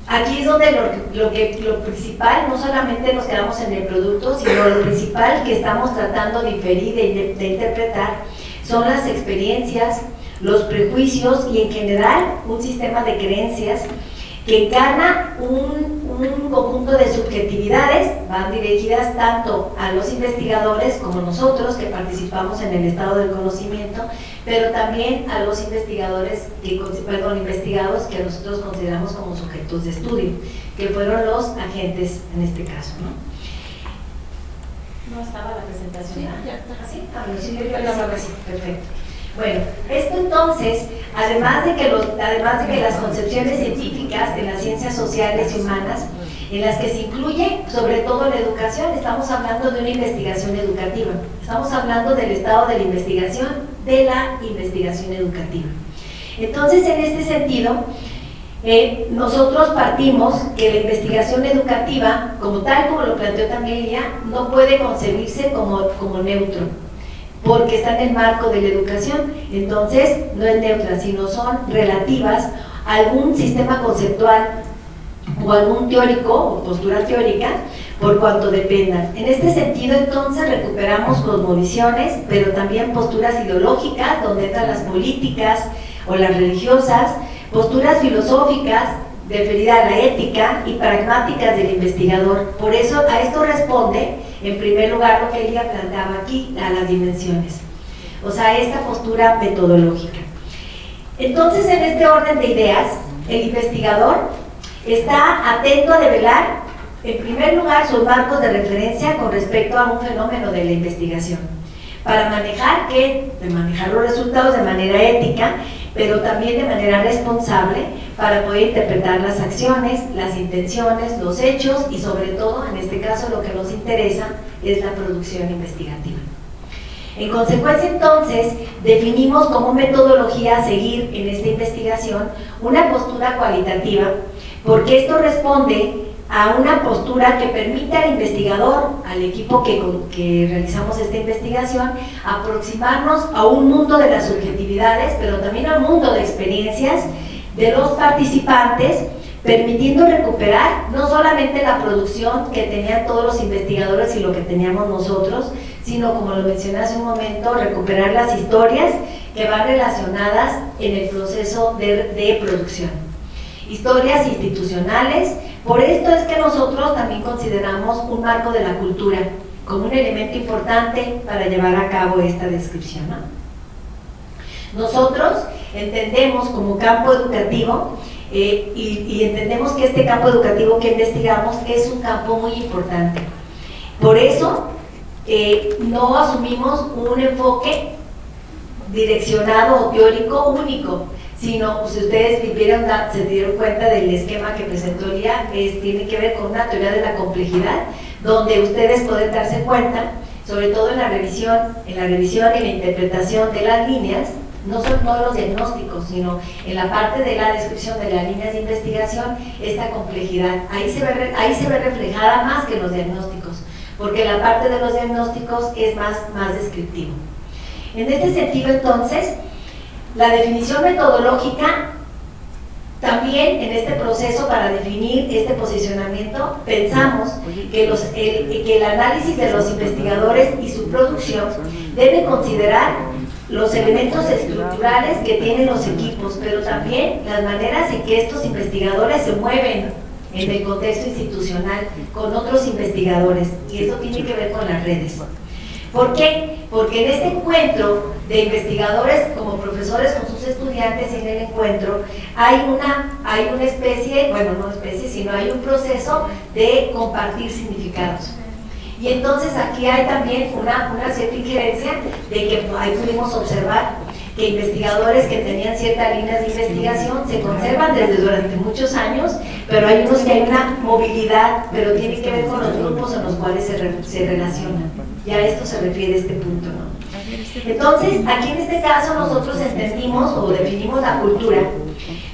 aquí es donde lo, que, lo principal, no solamente nos quedamos en el producto, sino lo principal que estamos tratando de inferir, de, de interpretar, son las experiencias, los prejuicios y en general un sistema de creencias que encarna un, conjunto de subjetividades, van dirigidas tanto a los investigadores como nosotros que participamos en el estado del conocimiento, pero también a los investigadores, que, perdón, investigados que nosotros consideramos como sujetos de estudio, que fueron los agentes en este caso. ¿no? ¿No estaba la presentación? Sí, ya está. ¿Así? Ah, sí, perfecto. Bueno, esto entonces, además de, que además de que las concepciones científicas de las ciencias sociales y humanas, en las que se incluye sobre todo la educación, estamos hablando de una investigación educativa, estamos hablando del estado de la investigación, de la investigación educativa. Entonces, en este sentido, eh, nosotros partimos que la investigación educativa, como tal como lo planteó también Lía, no puede concebirse como, como neutro porque está en el marco de la educación. Entonces, no neutra, sino son relativas a algún sistema conceptual o algún teórico o postura teórica por cuanto dependan. En este sentido, entonces, recuperamos cosmovisiones, pero también posturas ideológicas, donde entran las políticas o las religiosas, posturas filosóficas, referida a la ética y pragmáticas del investigador. Por eso a esto responde, en primer lugar, lo que ella planteaba aquí, a las dimensiones. O sea, esta postura metodológica. Entonces, en este orden de ideas, el investigador está atento a develar, en primer lugar, sus marcos de referencia con respecto a un fenómeno de la investigación, para manejar, que, manejar los resultados de manera ética pero también de manera responsable para poder interpretar las acciones, las intenciones, los hechos y sobre todo, en este caso, lo que nos interesa es la producción investigativa. En consecuencia, entonces, definimos como metodología a seguir en esta investigación una postura cualitativa, porque esto responde a una postura que permite al investigador, al equipo que, que, realizamos esta investigación, aproximarnos a un mundo de las subjetividades, pero también a un mundo de experiencias de los participantes, permitiendo recuperar no solamente la producción que tenían todos los investigadores y lo que teníamos nosotros, sino, como lo mencioné hace un momento, recuperar las historias que van relacionadas en el proceso de producción. Historias institucionales, por esto es que nosotros también consideramos un marco de la cultura como un elemento importante para llevar a cabo esta descripción. Nosotros entendemos como campo educativo eh, y, entendemos que este campo educativo que investigamos es un campo muy importante. Por eso eh, no asumimos un enfoque direccionado o teórico único, sino pues, si ustedes vivieron, se dieron cuenta del esquema que presentó Lía, es, tiene que ver con una teoría de la complejidad, donde ustedes pueden darse cuenta, sobre todo en la revisión, en la revisión y la interpretación de las líneas, no son todos los diagnósticos, sino en la parte de la descripción de las líneas de investigación, esta complejidad. Ahí se ve, ahí se ve reflejada más que los diagnósticos, porque la parte de los diagnósticos es más, más descriptivo. En este sentido, entonces, la definición metodológica, también en este proceso para definir este posicionamiento, pensamos que, los, el, que el análisis de los investigadores y su producción debe considerar los elementos estructurales que tienen los equipos, pero también las maneras en que estos investigadores se mueven en el contexto institucional con otros investigadores, y esto tiene que ver con las redes. ¿Por qué? Porque en este encuentro de investigadores como profesores con sus estudiantes en el encuentro hay una, hay una especie, bueno, no especie, sino hay un proceso de compartir significados. Y entonces aquí hay también una, una cierta injerencia de que ahí pudimos observar que investigadores que tenían ciertas líneas de investigación se conservan desde durante muchos años, pero hay unos que hay una movilidad, pero tiene que ver con los grupos en los cuales se, se relacionan. Y a esto se refiere este punto, ¿no? Entonces, aquí en este caso nosotros entendimos o definimos la cultura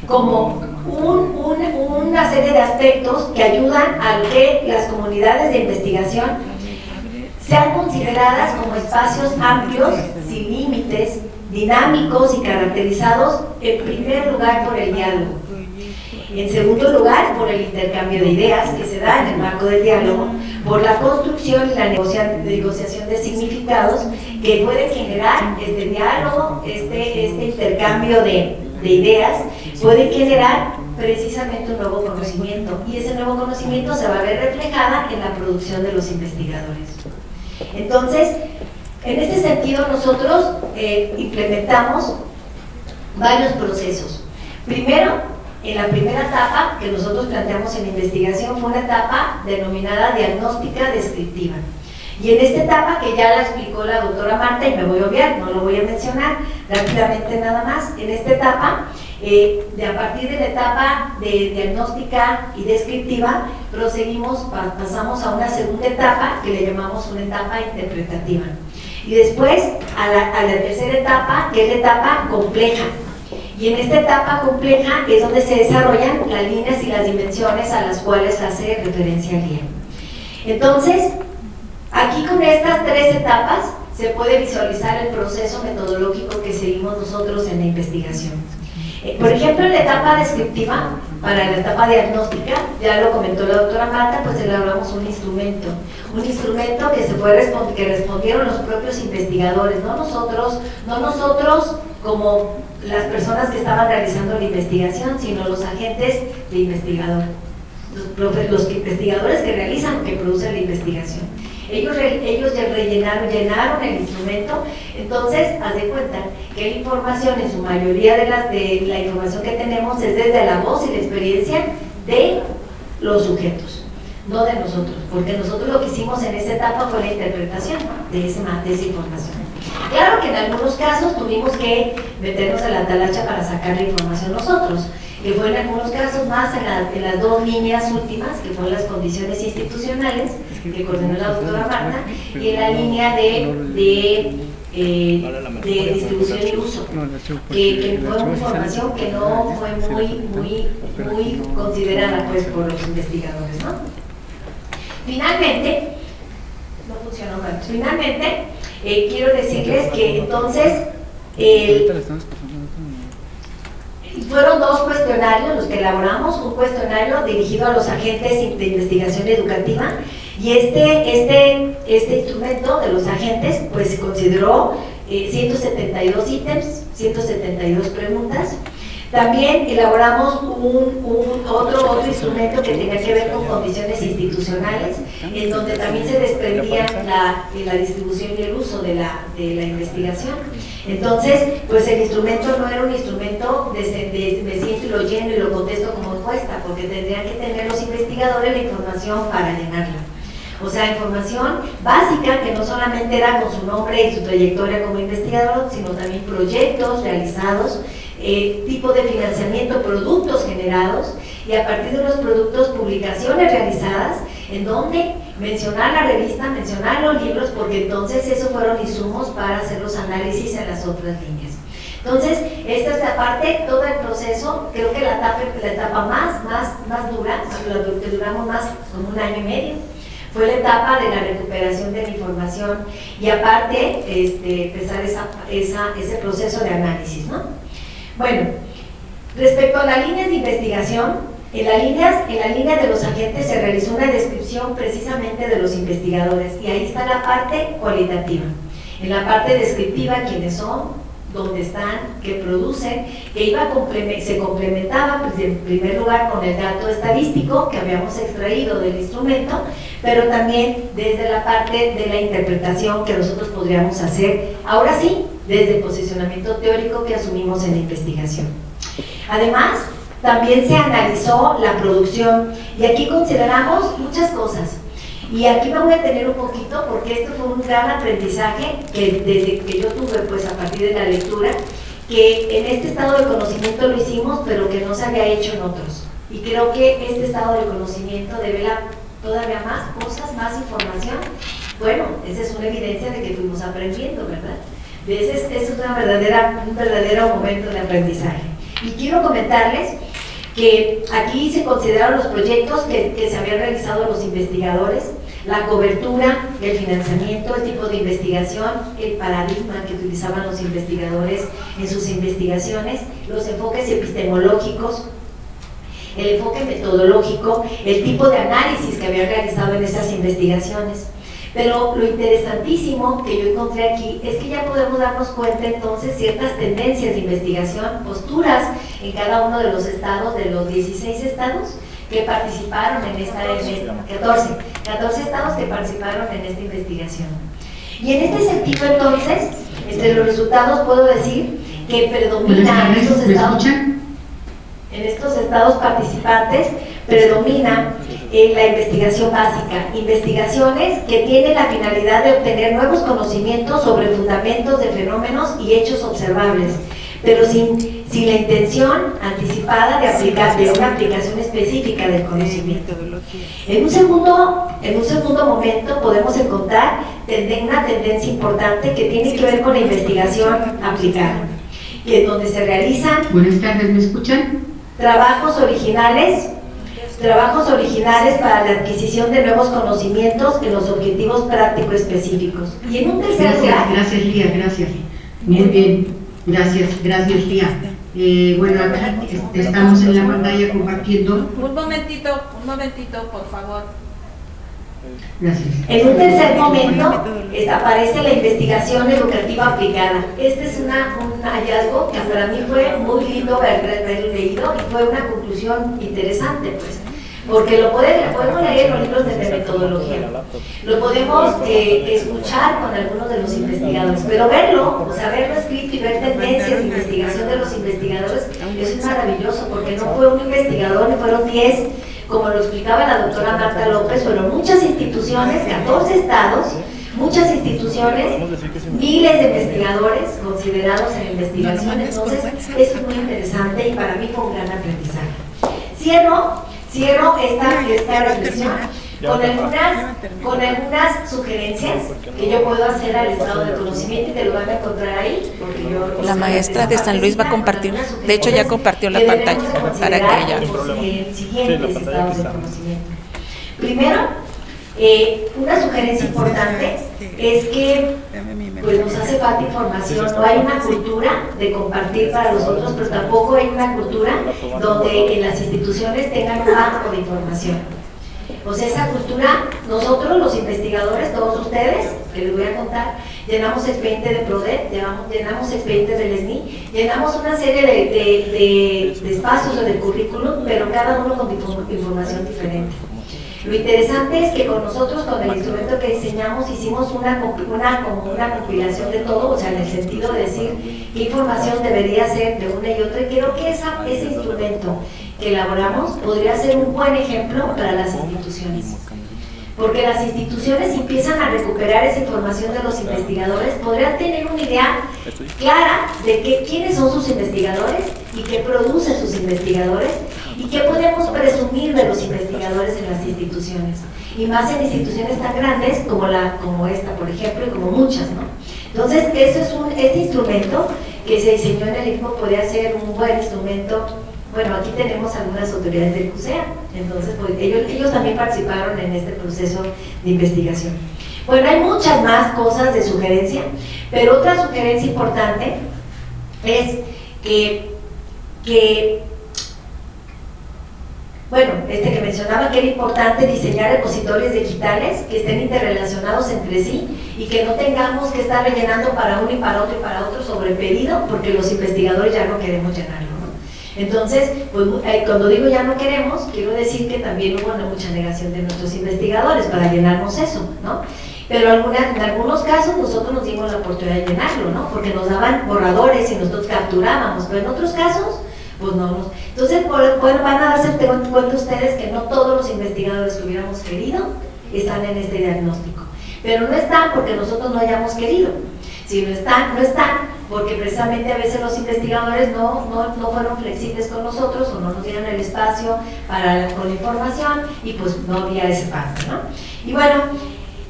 como una serie de aspectos que ayudan a que las comunidades de investigación sean consideradas como espacios amplios, sin límites, dinámicos y caracterizados en primer lugar por el diálogo. En segundo lugar, por el intercambio de ideas que se da en el marco del diálogo, por la construcción y la negociación de significados que puede generar este diálogo, este, este intercambio de, de ideas, puede generar precisamente un nuevo conocimiento y ese nuevo conocimiento se va a ver reflejada en la producción de los investigadores. Entonces, en este sentido nosotros eh, implementamos varios procesos. Primero, en la primera etapa que nosotros planteamos en investigación fue una etapa denominada diagnóstica descriptiva. Y en esta etapa, que ya la explicó la doctora Marta, y me voy a obviar, no lo voy a mencionar rápidamente nada más, en esta etapa, eh, de a partir de la etapa de diagnóstica y descriptiva, proseguimos, pasamos a una segunda etapa que le llamamos una etapa interpretativa. Y después a a la tercera etapa, que es la etapa compleja, y en esta etapa compleja es donde se desarrollan las líneas y las dimensiones a las cuales hace referencia el Entonces, aquí con estas tres etapas se puede visualizar el proceso metodológico que seguimos nosotros en la investigación. Eh, por ejemplo, en la etapa descriptiva, para la etapa diagnóstica, ya lo comentó la doctora Marta, pues elaboramos un instrumento, un instrumento que se puede que respondieron los propios investigadores, no nosotros, no nosotros como las personas que estaban realizando la investigación, sino los agentes de investigador, los, los investigadores que realizan que producen la investigación. Ellos, ellos rellenaron, llenaron el instrumento, entonces, haz de cuenta que la información, en su mayoría de la, de la información que tenemos, es desde la voz y la experiencia de los sujetos, no de nosotros, porque nosotros lo que hicimos en esa etapa fue la interpretación de, ese, de esa información. Claro que en algunos casos tuvimos que meternos en la talacha para sacar la información nosotros, que fue en algunos casos más en, las dos líneas últimas, que fueron las condiciones institucionales, que coordinó la doctora Marta, y en la línea de, de, eh, de distribución y uso, que, fue una información que no fue muy, muy, muy considerada pues, por los investigadores. ¿no? Finalmente, no funcionó mal. Finalmente, eh, quiero decirles que entonces fueron dos cuestionarios los que elaboramos, un cuestionario dirigido a los agentes de investigación educativa y este, este, este instrumento de los agentes pues consideró 172 eh, ítems, 172 preguntas también elaboramos un, otro, otro instrumento que tenía que ver con condiciones institucionales, en donde también se desprendía la, la distribución y el uso de la, de la investigación. Entonces, pues el instrumento no era un instrumento de, de, me siento y lo lleno y lo contesto como encuesta, porque tendrían que tener los investigadores la información para llenarla. O sea, información básica que no solamente era con su nombre y su trayectoria como investigador, sino también proyectos realizados eh, tipo de financiamiento, productos generados y a partir de los productos, publicaciones realizadas, en donde mencionar la revista, mencionar los libros, porque entonces esos fueron insumos para hacer los análisis en las otras líneas. Entonces, esta es la parte, todo el proceso, creo que la etapa, la etapa más, más, más dura, la que duramos más, como un año y medio, fue la etapa de la recuperación de la información y aparte este, empezar esa, ese proceso de análisis, ¿no? Bueno, respecto a las líneas de investigación, en, las líneas, en la línea de los agentes se realizó una descripción precisamente de los investigadores y ahí está la parte cualitativa. En la parte descriptiva, quiénes son, dónde están, qué producen, que iba se complementaba pues, en primer lugar con el dato estadístico que habíamos extraído del instrumento, pero también desde la parte de la interpretación que nosotros podríamos hacer, ahora sí, desde el posicionamiento teórico que asumimos en la investigación. Además, también se analizó la producción y aquí consideramos muchas cosas. Y aquí me voy a tener un poquito porque esto fue un gran aprendizaje que desde que yo tuve pues a partir de la lectura, que en este estado de conocimiento lo hicimos pero que no se había hecho en otros. Y creo que este estado de conocimiento devela todavía más cosas, más información Bueno, esa es una evidencia de que fuimos aprendiendo, ¿verdad? Ese es, es una verdadera, un verdadero momento de aprendizaje. Y quiero comentarles que aquí se consideraron los proyectos que, que se habían realizado los investigadores, la cobertura, el financiamiento, el tipo de investigación, el paradigma que utilizaban los investigadores en sus investigaciones, los enfoques epistemológicos, el enfoque metodológico, el tipo de análisis que habían realizado en esas investigaciones. Pero lo interesantísimo que yo encontré aquí es que ya podemos darnos cuenta entonces ciertas tendencias de investigación, posturas en cada uno de los estados, de los 16 estados que participaron en esta, en 14, 14 estados que participaron en esta investigación. Y en este sentido entonces, entre los resultados puedo decir que predomina en estos estados, en estos estados participantes, predomina en la investigación básica, investigaciones que tienen la finalidad de obtener nuevos conocimientos sobre fundamentos de fenómenos y hechos observables, pero sin, sin la intención anticipada de aplicar de una aplicación específica del conocimiento. En un segundo, en un segundo momento podemos encontrar una tendencia importante que tiene que ver con la investigación aplicada, y en donde se realizan Buenas tardes, ¿me escuchan? trabajos originales trabajos originales para la adquisición de nuevos conocimientos en los objetivos prácticos específicos. Y en un tercer Gracias, lugar, gracias Lía, gracias. Muy bien, gracias, gracias Lía. Eh, bueno, aquí este, estamos en la pantalla compartiendo. Un momentito, un momentito, por favor. Gracias. en un tercer momento esta- aparece la investigación educativa aplicada. Este es una, un hallazgo que para mí fue muy lindo haber leído y fue una conclusión interesante, pues. Porque lo podemos leer en los libros de metodología, lo podemos eh, escuchar con algunos de los investigadores, pero verlo, o sea, verlo escrito y ver tendencias de investigación de los investigadores, eso es maravilloso, porque no fue un investigador, ni fueron 10, como lo explicaba la doctora Marta López, fueron muchas instituciones, 14 estados, muchas instituciones, miles de investigadores considerados en investigación, entonces eso es muy interesante y para mí fue un gran aprendizaje. Cierro, cierro esta, esta reflexión con algunas, con algunas sugerencias que yo puedo hacer al estado de conocimiento y te lo van a encontrar ahí. porque yo- La maestra de San Luis va a compartir. De hecho, ya compartió la pantalla para que ella- eh, Sí, la pantalla de conocimiento. Primero, eh, una sugerencia importante es que pues nos hace falta información, no hay una cultura de compartir para los otros, pero tampoco hay una cultura donde en las instituciones tengan un banco de información. O sea, esa cultura, nosotros los investigadores, todos ustedes, que les voy a contar, llenamos expediente de PRODET, llenamos, llenamos expedientes del SNI, llenamos una serie de, de- de- de espacios o de currículum, pero cada uno con información diferente. Lo interesante es que con nosotros, con el instrumento que diseñamos, hicimos una, una, como una compilación de todo, o sea, en el sentido de decir qué información debería ser de una y otra. Y creo que esa, ese instrumento que elaboramos podría ser un buen ejemplo para las instituciones. Porque las instituciones empiezan a recuperar esa información de los investigadores, podrían tener una idea clara de que, quiénes son sus investigadores y qué producen sus investigadores y qué podemos presumir de los investigadores en las instituciones. Y más en instituciones tan grandes como, la, como esta, por ejemplo, y como muchas, ¿no? Entonces, eso es un, este instrumento que se diseñó en el ICMO podría ser un buen instrumento bueno, aquí tenemos algunas autoridades del CUSEA, entonces pues, ellos, ellos también participaron en este proceso de investigación. Bueno, hay muchas más cosas de sugerencia, pero otra sugerencia importante es que, que bueno, este que mencionaba que era importante diseñar repositorios digitales que estén interrelacionados entre sí y que no tengamos que estar rellenando para uno y para otro y para otro sobre pedido, porque los investigadores ya no queremos llenarlo. Entonces, pues, eh, cuando digo ya no queremos, quiero decir que también hubo mucha negación de nuestros investigadores para llenarnos eso, ¿no? Pero alguna- en algunos casos nosotros nos dimos la oportunidad de llenarlo, ¿no? Porque nos daban borradores y nosotros capturábamos, pero en otros casos, pues no nos... Entonces, bueno, van a darse cuenta ustedes que no todos los investigadores que hubiéramos querido están en este diagnóstico. Pero no están porque nosotros no hayamos querido, sino están, no están porque precisamente a veces los investigadores no, no, no fueron flexibles con nosotros o no nos dieron el espacio para, con la información y pues no había ese paso, ¿no? Y bueno,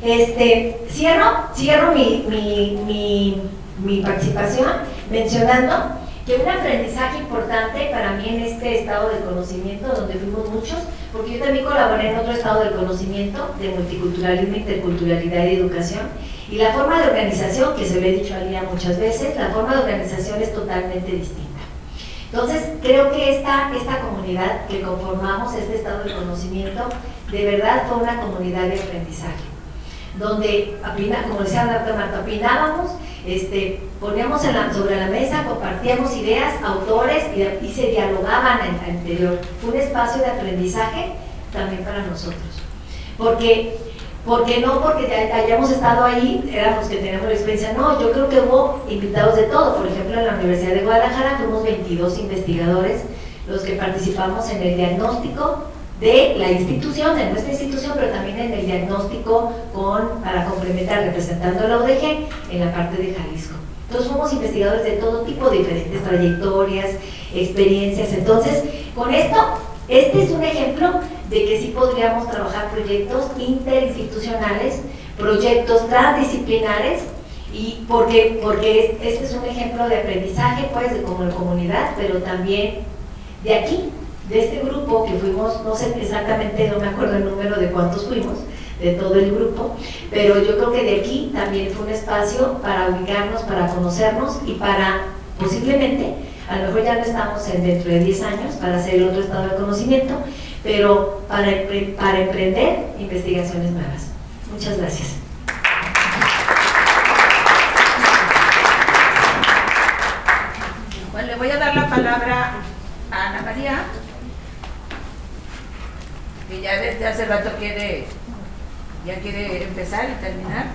Este, cierro, cierro mi, mi, mi, mi participación mencionando que un aprendizaje importante para mí en este estado de conocimiento, donde fuimos muchos, porque yo también colaboré en otro estado del conocimiento de multiculturalismo, interculturalidad y educación, y la forma de organización, que se lo he dicho a Lía muchas veces, la forma de organización es totalmente distinta. Entonces, creo que esta, esta comunidad que conformamos, este estado de conocimiento, de verdad fue una comunidad de aprendizaje, donde, como decía Marta, opinábamos, este, poníamos sobre la mesa, compartíamos ideas, autores y, se dialogaban en el anterior. Fue un espacio de aprendizaje también para nosotros. Porque porque no porque hayamos estado ahí, éramos que teníamos la experiencia, no, yo creo que hubo invitados de todo, por ejemplo en la Universidad de Guadalajara fuimos 22 investigadores los que participamos en el diagnóstico de la institución, de nuestra institución, pero también en el diagnóstico con, para complementar, representando a la UDG en la parte de Jalisco. Entonces fuimos investigadores de todo tipo, diferentes trayectorias, experiencias. Entonces, con esto, este es un ejemplo de que sí podríamos trabajar proyectos interinstitucionales, proyectos transdisciplinares, y porque, porque este es un ejemplo de aprendizaje pues como comunidad, pero también de aquí, de este grupo que fuimos, no sé exactamente, no me acuerdo el número de cuántos fuimos, de todo el grupo, pero yo creo que de aquí también fue un espacio para ubicarnos, para conocernos y para posiblemente, a lo mejor ya no estamos en dentro de 10 años para hacer el otro estado de conocimiento, pero para, para emprender investigaciones nuevas. Muchas gracias. Bueno, le voy a dar la palabra a Ana María, que ya desde hace rato quiere, ya quiere empezar y terminar.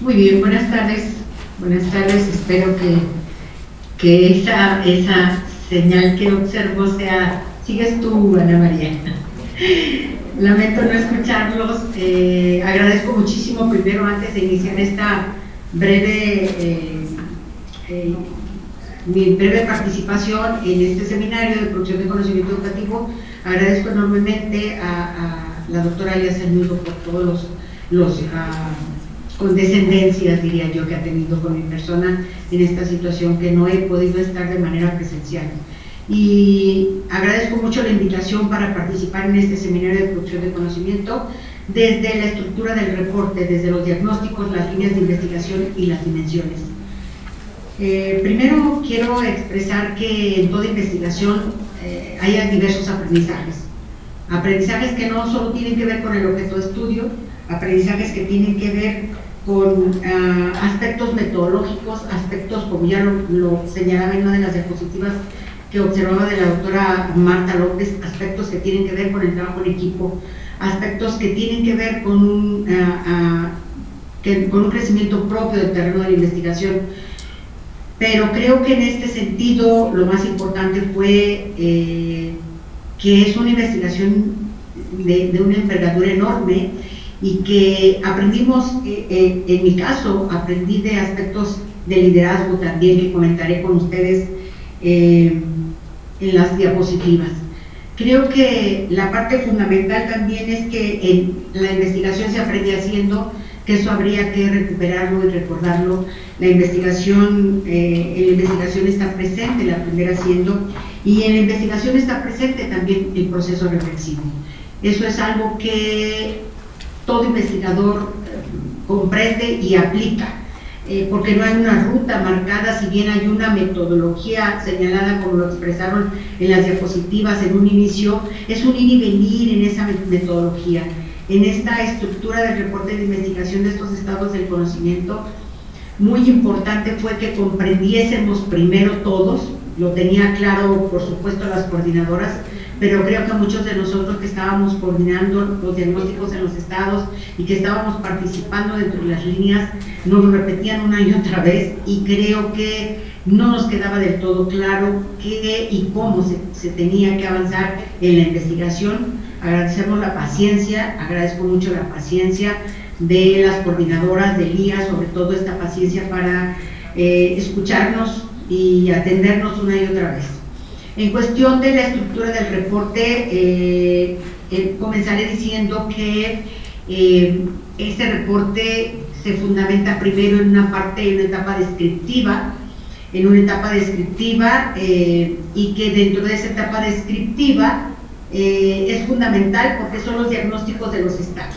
Muy bien, buenas tardes. Buenas tardes, espero que, que esa, esa señal que observo sea, sigues tú, Ana María. <laughs> Lamento no escucharlos. Eh, agradezco muchísimo, primero, antes de iniciar esta breve, eh, eh, mi breve participación en este seminario de producción de conocimiento educativo, agradezco enormemente a, la doctora Alias Añudo por todos los, los ah, condescendencias, diría yo, que ha tenido con mi persona en esta situación que no he podido estar de manera presencial. Y agradezco mucho la invitación para participar en este seminario de producción de conocimiento desde la estructura del reporte, desde los diagnósticos, las líneas de investigación y las dimensiones. Eh, primero quiero expresar que en toda investigación eh, hay diversos aprendizajes. Aprendizajes que no solo tienen que ver con el objeto de estudio, aprendizajes que tienen que ver con ah, aspectos metodológicos, aspectos, como ya lo, señalaba en una de las diapositivas que observaba de la doctora Marta López, aspectos que tienen que ver con el trabajo en equipo, aspectos que tienen que ver con un, ah, ah, con un crecimiento propio del terreno de la investigación. Pero creo que en este sentido lo más importante fue eh, que es una investigación de, una envergadura enorme, y que aprendimos, eh, eh, en mi caso, aprendí de aspectos de liderazgo también que comentaré con ustedes eh, en las diapositivas. Creo que la parte fundamental también es que la investigación se aprende haciendo, que eso habría que recuperarlo y recordarlo. La investigación, en la investigación está presente, la primera haciendo, y en la investigación está presente también el proceso reflexivo. Eso es algo que todo investigador eh, comprende y aplica, eh, porque no hay una ruta marcada, si bien hay una metodología señalada como lo expresaron en las diapositivas en un inicio, es un ir y venir en esa metodología, en esta estructura del reporte de investigación de estos estados del conocimiento. Muy importante fue que comprendiésemos primero todos, lo tenía claro por supuesto las coordinadoras, pero creo que muchos de nosotros que estábamos coordinando los diagnósticos en los estados y que estábamos participando dentro de las líneas, nos lo repetían una y otra vez y creo que no nos quedaba del todo claro qué y cómo se, se tenía que avanzar en la investigación. Agradecemos la paciencia, agradezco mucho la paciencia de las coordinadoras del IA, sobre todo esta paciencia para eh, escucharnos y atendernos una y otra vez. En cuestión de la estructura del reporte, eh, eh, comenzaré diciendo que este reporte se fundamenta primero en una parte, en una etapa descriptiva, en una etapa descriptiva y que dentro de esa etapa descriptiva eh, es fundamental porque son los diagnósticos de los estados.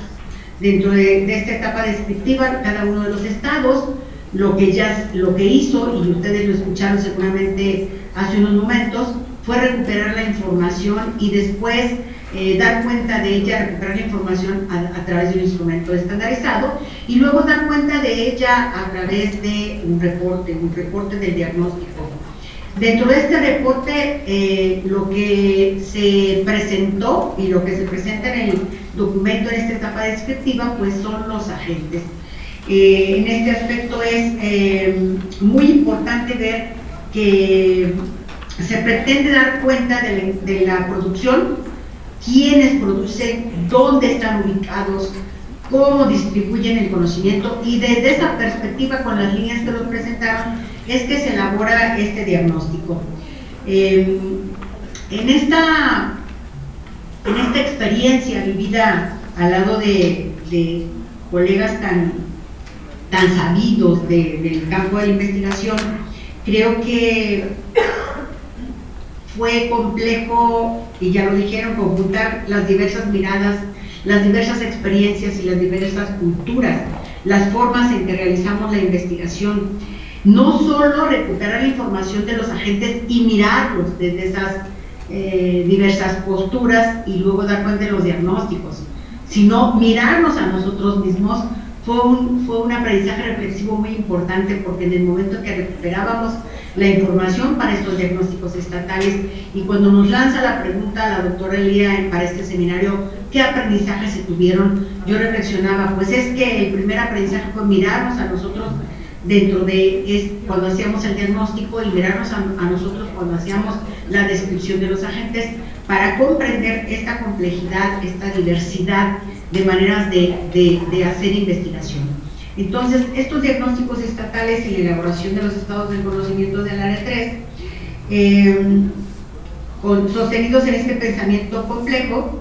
Dentro de, esta etapa descriptiva, cada uno de los estados, lo que ya lo que hizo, y ustedes lo escucharon seguramente hace unos momentos, fue recuperar la información y después eh, dar cuenta de ella, recuperar la información a, través de un instrumento estandarizado y luego dar cuenta de ella a través de un reporte, un reporte del diagnóstico. Dentro de este reporte, eh, lo que se presentó y lo que se presenta en el documento en esta etapa descriptiva, pues son los agentes. Eh, en este aspecto es eh, muy importante ver que se pretende dar cuenta de la, de la producción, quiénes producen, dónde están ubicados, cómo distribuyen el conocimiento y desde esa perspectiva con las líneas que nos presentaron es que se elabora este diagnóstico. Eh, en, esta, en esta experiencia vivida al lado de, colegas tan, tan sabidos de, del campo de la investigación, creo que fue complejo, y ya lo dijeron, computar las diversas miradas, las diversas experiencias y las diversas culturas, las formas en que realizamos la investigación. No solo recuperar la información de los agentes y mirarlos desde esas eh, diversas posturas y luego dar cuenta de los diagnósticos, sino mirarnos a nosotros mismos fue un, fue un aprendizaje reflexivo muy importante porque en el momento que recuperábamos la información para estos diagnósticos estatales y cuando nos lanza la pregunta la doctora Elía para este seminario, ¿qué aprendizajes se tuvieron? Yo reflexionaba, pues es que el primer aprendizaje fue mirarnos a nosotros dentro de es, cuando hacíamos el diagnóstico y mirarnos a, nosotros cuando hacíamos la descripción de los agentes para comprender esta complejidad, esta diversidad de maneras de, de, de, hacer investigación. Entonces, estos diagnósticos estatales y la elaboración de los estados del conocimiento del área 3, eh, con, sostenidos en este pensamiento complejo,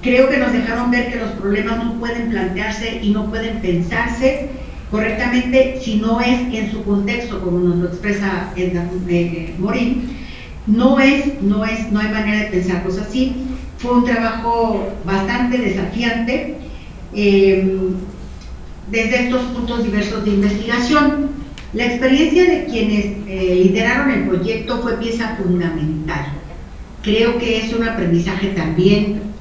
creo que nos dejaron ver que los problemas no pueden plantearse y no pueden pensarse correctamente si no es en su contexto, como nos lo expresa Edgar eh, Morín, no es, no es, no hay manera de pensarlos así. Fue un trabajo bastante desafiante eh, desde estos puntos diversos de investigación. La experiencia de quienes eh, lideraron el proyecto fue pieza fundamental. Creo que es un aprendizaje también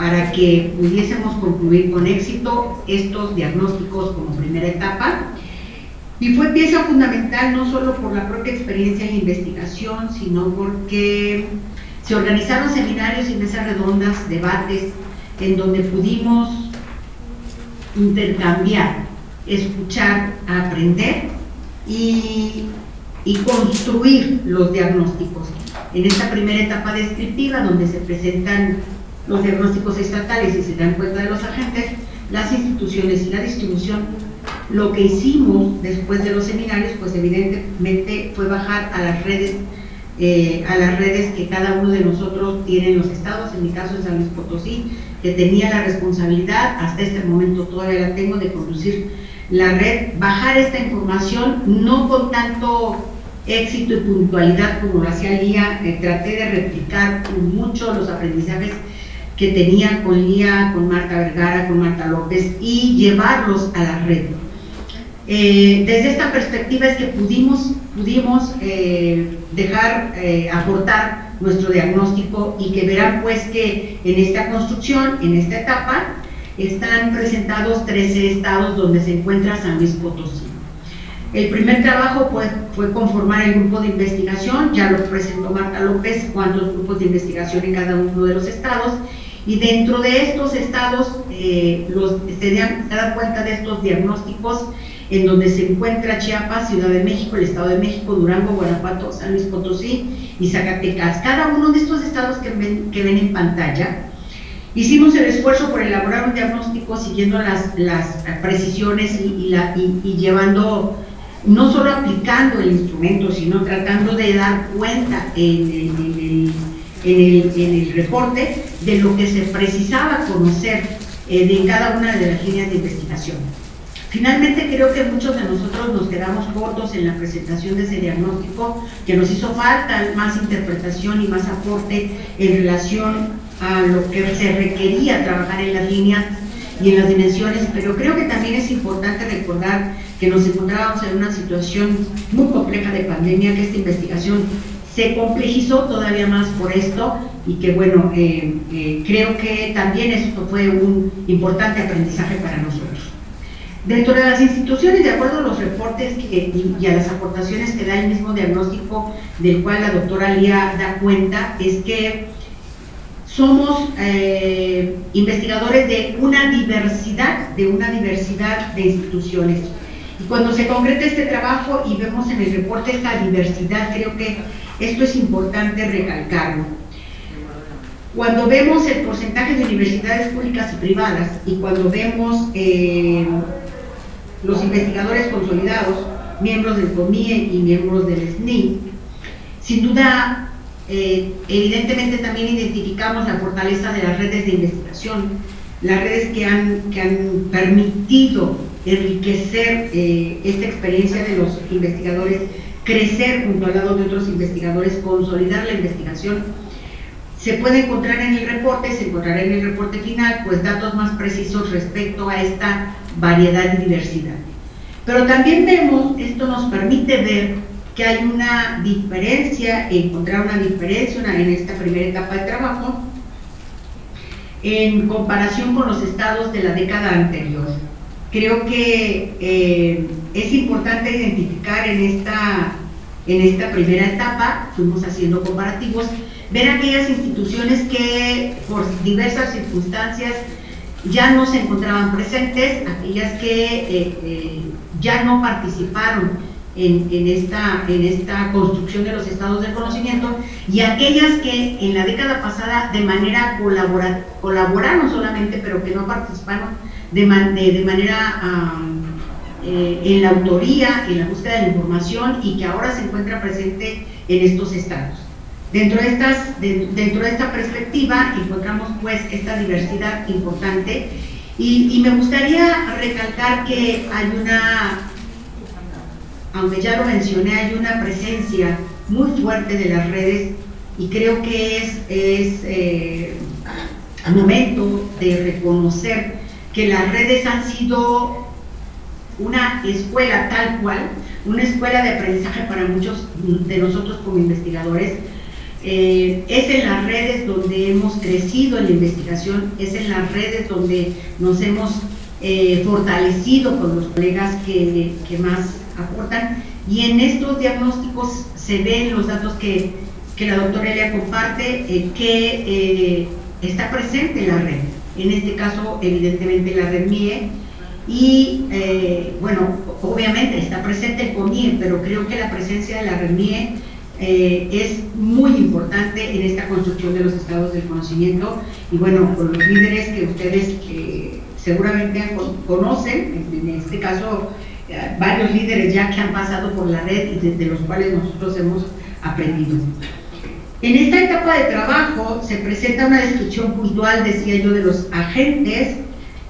para que pudiésemos concluir con éxito estos diagnósticos como primera etapa. Y fue pieza fundamental no solo por la propia experiencia en investigación, sino porque se organizaron seminarios y mesas redondas, debates, en donde pudimos intercambiar, escuchar, aprender y construir los diagnósticos. En esta primera etapa descriptiva, donde se presentan los diagnósticos estatales y se dan cuenta de los agentes, las instituciones y la distribución, lo que hicimos después de los seminarios, pues evidentemente fue bajar a las redes eh, a las redes que cada uno de nosotros tiene en los estados, en mi caso en San Luis Potosí, que tenía la responsabilidad, hasta este momento todavía la tengo, de conducir la red, bajar esta información, no con tanto éxito y puntualidad como lo hacía Lía, eh, traté de replicar mucho los aprendizajes que tenía con Lía, con Marta Vergara, con Marta López y llevarlos a la red. Eh, desde esta perspectiva es que pudimos, pudimos eh, dejar, eh, aportar nuestro diagnóstico y que verán pues que en esta construcción, en esta etapa, están presentados 13 estados donde se encuentra San Luis Potosí. El primer trabajo pues, fue conformar el grupo de investigación, ya lo presentó Marta López, cuántos grupos de investigación en cada uno de los estados, y dentro de estos estados eh, los, se, dan, se dan cuenta de estos diagnósticos en donde se encuentra Chiapas, Ciudad de México, el Estado de México, Durango, Guanajuato, San Luis Potosí y Zacatecas. Cada uno de estos estados que ven, que ven en pantalla, hicimos el esfuerzo por elaborar un diagnóstico siguiendo las, las precisiones y, y, y, llevando, no solo aplicando el instrumento, sino tratando de dar cuenta en, en, en, en el, en el reporte de lo que se precisaba conocer eh, de cada una de las líneas de investigación. Finalmente creo que muchos de nosotros nos quedamos cortos en la presentación de ese diagnóstico, que nos hizo falta más interpretación y más aporte en relación a lo que se requería trabajar en las líneas y en las dimensiones, pero creo que también es importante recordar que nos encontrábamos en una situación muy compleja de pandemia, que esta investigación se complejizó todavía más por esto y que bueno, eh, eh, creo que también esto fue un importante aprendizaje para nosotros. Dentro de las instituciones, de acuerdo a los reportes y, a las aportaciones que da el mismo diagnóstico del cual la doctora Lía da cuenta, es que somos eh, investigadores de una diversidad, de una diversidad de instituciones. Y cuando se concreta este trabajo y vemos en el reporte esta diversidad, creo que esto es importante recalcarlo. Cuando vemos el porcentaje de universidades públicas y privadas y cuando vemos eh, los investigadores consolidados, miembros del COMIE y miembros del SNI, sin duda, eh, evidentemente también identificamos la fortaleza de las redes de investigación, las redes que han, que han permitido enriquecer eh, esta experiencia de los investigadores, crecer junto al lado de otros investigadores, consolidar la investigación. Se puede encontrar en el reporte, se encontrará en el reporte final, pues datos más precisos respecto a esta variedad y diversidad. Pero también vemos, esto nos permite ver que hay una diferencia, encontrar una diferencia en esta primera etapa de trabajo en comparación con los estados de la década anterior. Creo que eh, es importante identificar en esta, en esta primera etapa, fuimos haciendo comparativos, ver aquellas instituciones que por diversas circunstancias ya no se encontraban presentes, aquellas que eh, eh, ya no participaron en, esta, construcción de los estados del conocimiento y aquellas que en la década pasada de manera colaboraron solamente, pero que no participaron de, de, manera eh, en la autoría, en la búsqueda de la información y que ahora se encuentra presente en estos estados. Dentro de, estas, dentro de esta perspectiva encontramos pues esta diversidad importante. Y, me gustaría recalcar que hay una, aunque ya lo mencioné, hay una presencia muy fuerte de las redes y creo que es, es eh, momento de reconocer que las redes han sido una escuela tal cual, una escuela de aprendizaje para muchos de nosotros como investigadores, eh, es en las redes donde hemos crecido en la investigación, es en las redes donde nos hemos eh, fortalecido con los colegas que, más aportan. Y en estos diagnósticos se ven los datos que, la doctora Elia comparte eh, que está presente en la red, en este caso evidentemente la red MIE. Y bueno, obviamente está presente el CONIE, pero creo que la presencia de la red MIE eh, es muy importante en esta construcción de los estados del conocimiento y bueno, con los líderes que ustedes seguramente conocen, en este caso eh, varios líderes ya que han pasado por la red y de, los cuales nosotros hemos aprendido. En esta etapa de trabajo se presenta una descripción puntual, decía yo, de los agentes,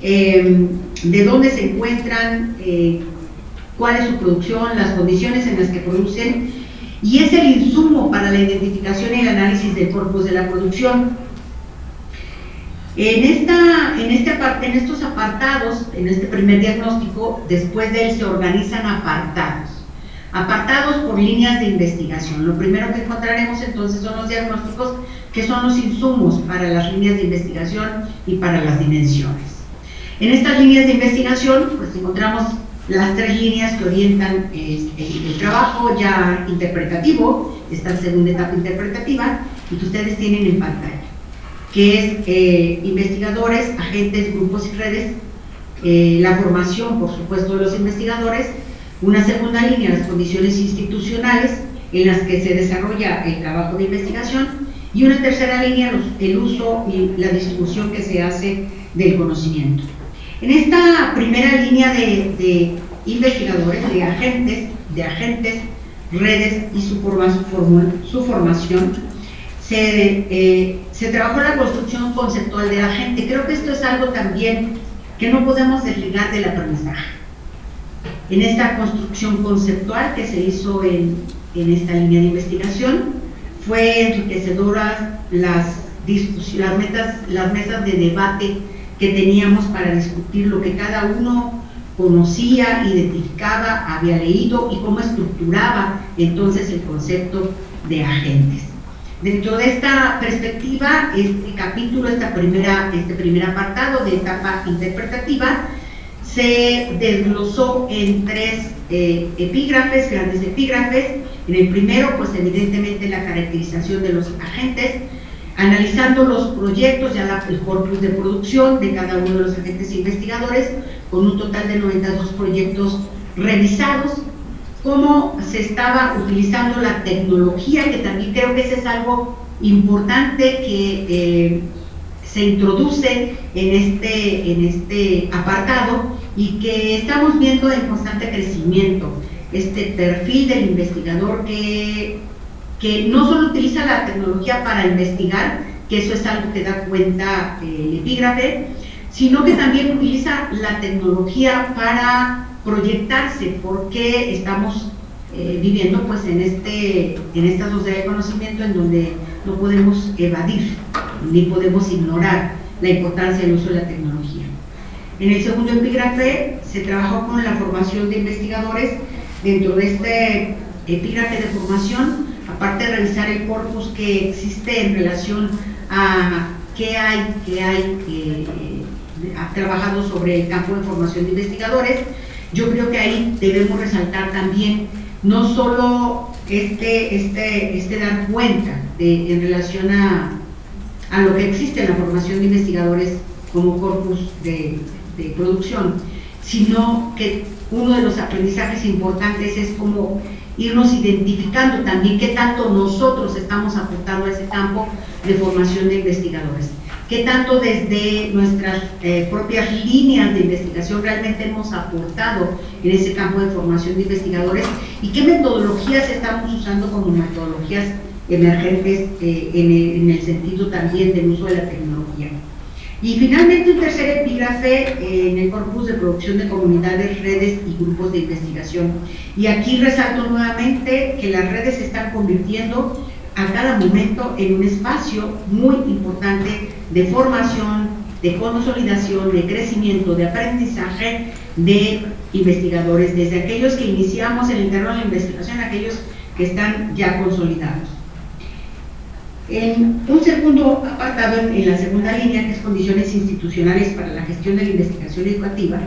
eh, de dónde se encuentran, cuál es su producción, las condiciones en las que producen y es el insumo para la identificación y el análisis del corpus de la producción. En, esta, en, este, en estos apartados, en este primer diagnóstico, después de él se organizan apartados. Apartados por líneas de investigación. Lo primero que encontraremos entonces son los diagnósticos, que son los insumos para las líneas de investigación y para las dimensiones. En estas líneas de investigación, pues encontramos las tres líneas que orientan el, trabajo ya interpretativo, esta segunda etapa interpretativa, y que ustedes tienen en pantalla, que es eh, investigadores, agentes, grupos y redes, eh, la formación, por supuesto, de los investigadores, una segunda línea, las condiciones institucionales en las que se desarrolla el trabajo de investigación, y una tercera línea, el uso y la distribución que se hace del conocimiento. En esta primera línea de, investigadores, de agentes, de agentes, redes y su, formación, se, eh, se trabajó la construcción conceptual de la gente. Creo que esto es algo también que no podemos desligar del aprendizaje. En esta construcción conceptual que se hizo en, en esta línea de investigación, fue enriquecedora las, las, metas, las mesas de debate que teníamos para discutir lo que cada uno conocía, identificaba, había leído y cómo estructuraba entonces el concepto de agentes. Dentro de esta perspectiva, este capítulo, esta primera, este primer apartado de etapa interpretativa, se desglosó en tres eh, epígrafes, grandes epígrafes. En el primero, pues evidentemente la caracterización de los agentes, analizando los proyectos, ya el corpus de producción de cada uno de los agentes investigadores, con un total de 92 proyectos revisados, cómo se estaba utilizando la tecnología, que también creo que ese es algo importante que eh, se introduce en este, en este apartado y que estamos viendo en constante crecimiento. Este perfil del investigador que, que no solo utiliza la tecnología para investigar, que eso es algo que da cuenta eh, el epígrafe, sino que también utiliza la tecnología para proyectarse, porque estamos eh, viviendo pues en, este, en esta sociedad de conocimiento en donde no podemos evadir ni podemos ignorar la importancia del uso de la tecnología. En el segundo epígrafe se trabajó con la formación de investigadores dentro de este epígrafe de formación, aparte de revisar el corpus que existe en relación a qué hay, qué hay eh, ha trabajado sobre el campo de formación de investigadores, yo creo que ahí debemos resaltar también no solo este, este, este dar cuenta de, en relación a, a, lo que existe en la formación de investigadores como corpus de, de producción, sino que uno de los aprendizajes importantes es como irnos identificando también qué tanto nosotros estamos aportando a ese campo de formación de investigadores qué tanto desde nuestras eh, propias líneas de investigación realmente hemos aportado en ese campo de formación de investigadores y qué metodologías estamos usando como metodologías emergentes eh, en, el, sentido también del uso de la tecnología. Y finalmente un tercer epígrafe eh, en el corpus de producción de comunidades, redes y grupos de investigación. Y aquí resalto nuevamente que las redes se están convirtiendo a cada momento en un espacio muy importante de formación, de consolidación, de crecimiento, de aprendizaje de investigadores, desde aquellos que iniciamos el interno de la investigación, aquellos que están ya consolidados. En un segundo apartado, en la segunda línea, que es condiciones institucionales para la gestión de la investigación educativa,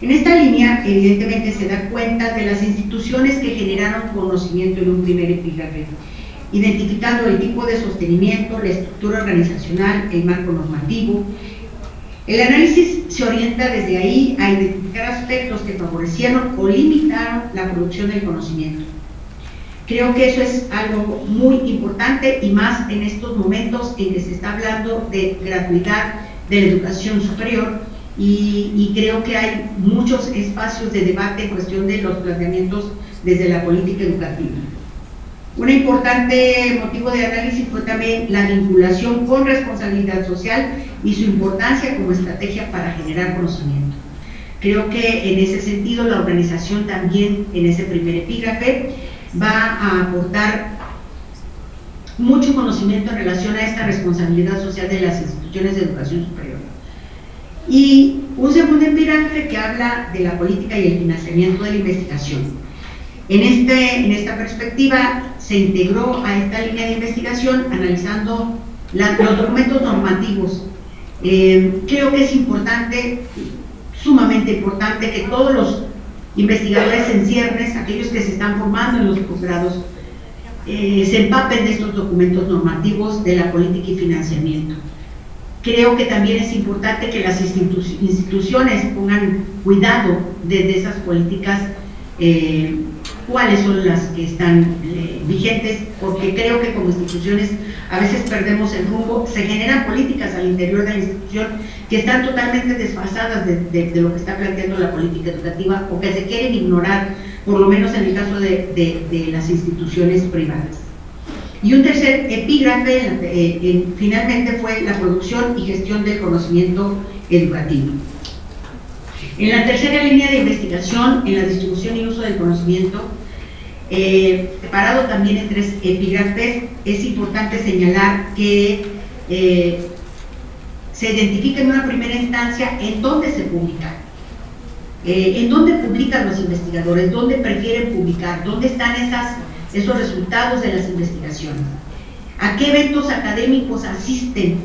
en esta línea, evidentemente, se da cuenta de las instituciones que generaron conocimiento en un primer epígrafe identificando el tipo de sostenimiento, la estructura organizacional, el marco normativo. El análisis se orienta desde ahí a identificar aspectos que favorecieron o limitaron la producción del conocimiento. Creo que eso es algo muy importante y más en estos momentos en que se está hablando de gratuidad de la educación superior y, creo que hay muchos espacios de debate en cuestión de los planteamientos desde la política educativa. Un importante motivo de análisis fue también la vinculación con responsabilidad social y su importancia como estrategia para generar conocimiento. Creo que en ese sentido la organización también en ese primer epígrafe va a aportar mucho conocimiento en relación a esta responsabilidad social de las instituciones de educación superior. Y un segundo epígrafe que habla de la política y el financiamiento de la investigación. En, este, en esta perspectiva, se integró a esta línea de investigación analizando los documentos normativos. Eh, creo que es importante, sumamente importante, que todos los investigadores en ciernes, aquellos que se están formando en los posgrados, eh, se empapen de estos documentos normativos de la política y financiamiento. Creo que también es importante que las instituciones pongan cuidado desde esas políticas eh, cuáles son las que están eh, vigentes, porque creo que como instituciones a veces perdemos el rumbo, se generan políticas al interior de la institución que están totalmente desfasadas de, lo que está planteando la política educativa o que se quieren ignorar, por lo menos en el caso de, las instituciones privadas. Y un tercer epígrafe eh, finalmente fue la producción y gestión del conocimiento educativo. En la tercera línea de investigación, en la distribución y uso del conocimiento, eh, separado también en tres epígrafes, es importante señalar que eh, se identifica en una primera instancia en dónde se publica, eh, en dónde publican los investigadores, dónde prefieren publicar, dónde están esos resultados de las investigaciones, a qué eventos académicos asisten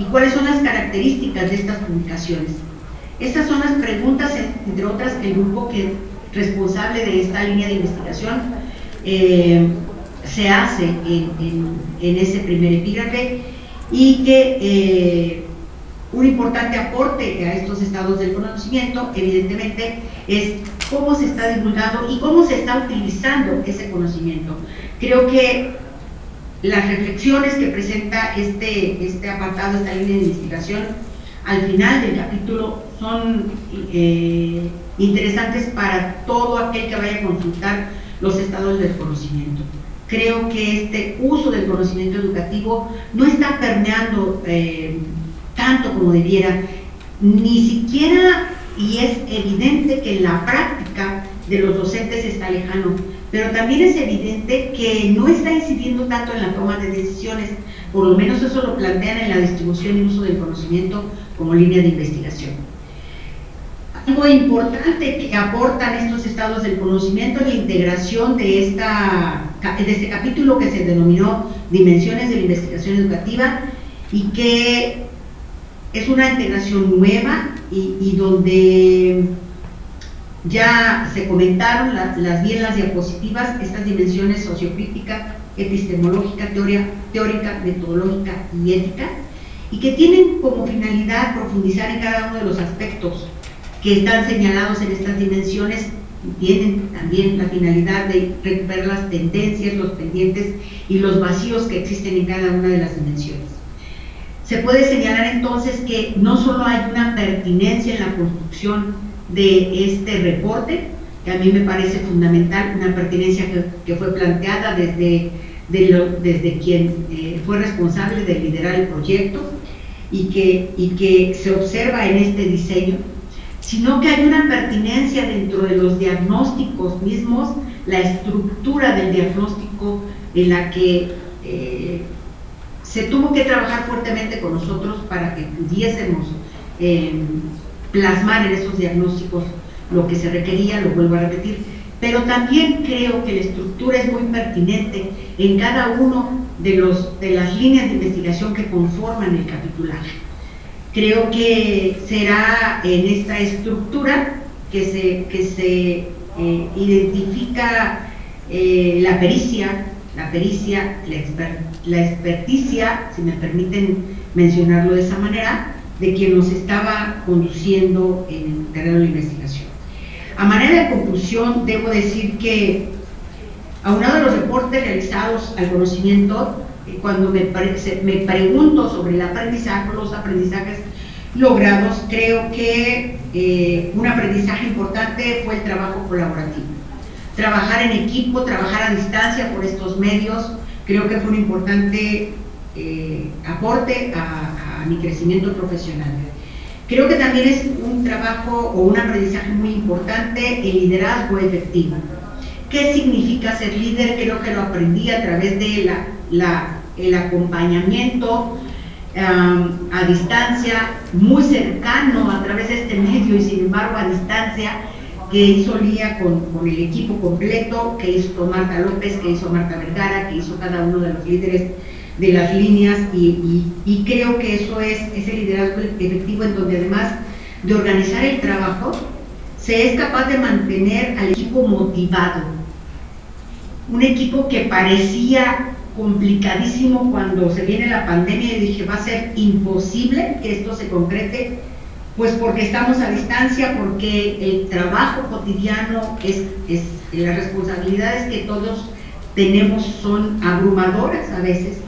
y cuáles son las características de estas publicaciones. Estas son las preguntas, entre otras, que el grupo que responsable de esta línea de investigación eh, se hace en, ese primer epígrafe y que eh, un importante aporte a estos estados del conocimiento, evidentemente, es cómo se está divulgando y cómo se está utilizando ese conocimiento. Creo que las reflexiones que presenta este, este apartado, esta línea de investigación, al final del capítulo son eh, interesantes para todo aquel que vaya a consultar los estados del conocimiento. Creo que este uso del conocimiento educativo no está permeando eh, tanto como debiera, ni siquiera, y es evidente que la práctica de los docentes está lejano, pero también es evidente que no está incidiendo tanto en la toma de decisiones, por lo menos eso lo plantean en la distribución y uso del conocimiento como línea de investigación. Algo importante que aportan estos estados del conocimiento es la integración de, esta, de este capítulo que se denominó Dimensiones de la Investigación Educativa y que es una integración nueva y, donde ya se comentaron las bien las diapositivas, estas dimensiones sociocrítica, epistemológica, teórica, metodológica y ética, y que tienen como finalidad profundizar en cada uno de los aspectos que están señalados en estas dimensiones, tienen también la finalidad de recuperar las tendencias, los pendientes y los vacíos que existen en cada una de las dimensiones. Se puede señalar entonces que no solo hay una pertinencia en la construcción de este reporte, que a mí me parece fundamental, una pertinencia que, fue planteada desde, desde quien eh, fue responsable de liderar el proyecto y que, y que se observa en este diseño, sino que hay una pertinencia dentro de los diagnósticos mismos, la estructura del diagnóstico en la que eh, se tuvo que trabajar fuertemente con nosotros para que pudiésemos eh, plasmar en esos diagnósticos lo que se requería, lo vuelvo a repetir, pero también creo que la estructura es muy pertinente en cada uno de, los, de las líneas de investigación que conforman el capitulaje. Creo que será en esta estructura que se, que se eh, identifica eh, la pericia, la pericia, la, experticia, si me permiten mencionarlo de esa manera, de quien nos estaba conduciendo en el terreno de la investigación. A manera de conclusión, debo decir que, aunado de los reportes realizados al conocimiento, eh, cuando me, me pregunto sobre el aprendizaje, los aprendizajes logrados, creo que eh, un aprendizaje importante fue el trabajo colaborativo trabajar en equipo, trabajar a distancia por estos medios, creo que fue un importante eh, aporte a, mi crecimiento profesional. Creo que también es un trabajo o un aprendizaje muy importante el liderazgo efectivo. ¿Qué significa ser líder? Creo que lo aprendí a través de la, el acompañamiento a distancia, muy cercano a través de este medio y sin embargo a distancia, que hizo Lía con, el equipo completo, que hizo Marta López, que hizo Marta Vergara, que hizo cada uno de los líderes de las líneas y, creo que eso es ese liderazgo efectivo en donde además de organizar el trabajo, se es capaz de mantener al equipo motivado. Un equipo que parecía complicadísimo cuando se viene la pandemia y dije va a ser imposible que esto se concrete pues porque estamos a distancia, porque el trabajo cotidiano es, es las responsabilidades que todos tenemos son abrumadoras a veces.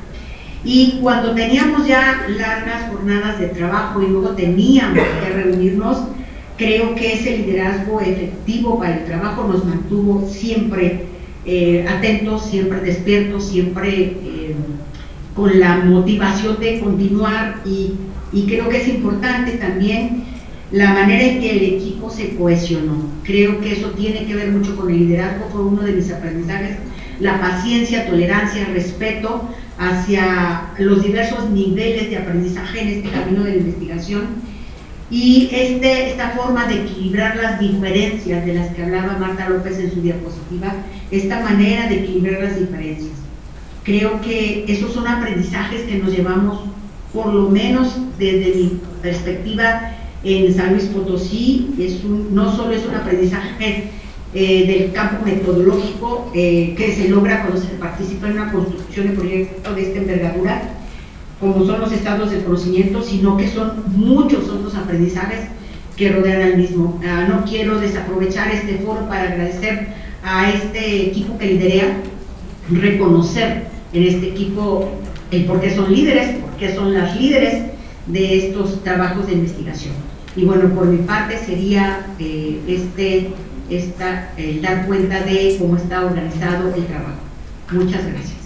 Y cuando teníamos ya largas jornadas de trabajo y luego teníamos que reunirnos, creo que ese liderazgo efectivo para el trabajo nos mantuvo siempre eh, atentos, siempre despiertos, siempre eh, con la motivación de continuar y, y creo que es importante también la manera en que el equipo se cohesionó. Creo que eso tiene que ver mucho con el liderazgo, fue uno de mis aprendizajes, la paciencia, tolerancia, respeto hacia los diversos niveles de aprendizaje en este camino de la investigación y este, esta forma de equilibrar las diferencias de las que hablaba Marta López en su diapositiva, esta manera de equilibrar las diferencias. Creo que esos son aprendizajes que nos llevamos, por lo menos desde mi perspectiva, en San Luis Potosí, es un, no solo es un aprendizaje eh, del campo metodológico eh, que se logra cuando se participa en una construcción de proyecto de esta envergadura, como son los estados de conocimiento, sino que son muchos otros aprendizajes que rodean al mismo. Ah, no quiero desaprovechar este foro para agradecer a este equipo que liderea, reconocer en este equipo el por qué son líderes, por qué son las líderes de estos trabajos de investigación. Y bueno, por mi parte sería eh, este, esta, el dar cuenta de cómo está organizado el trabajo. Muchas gracias.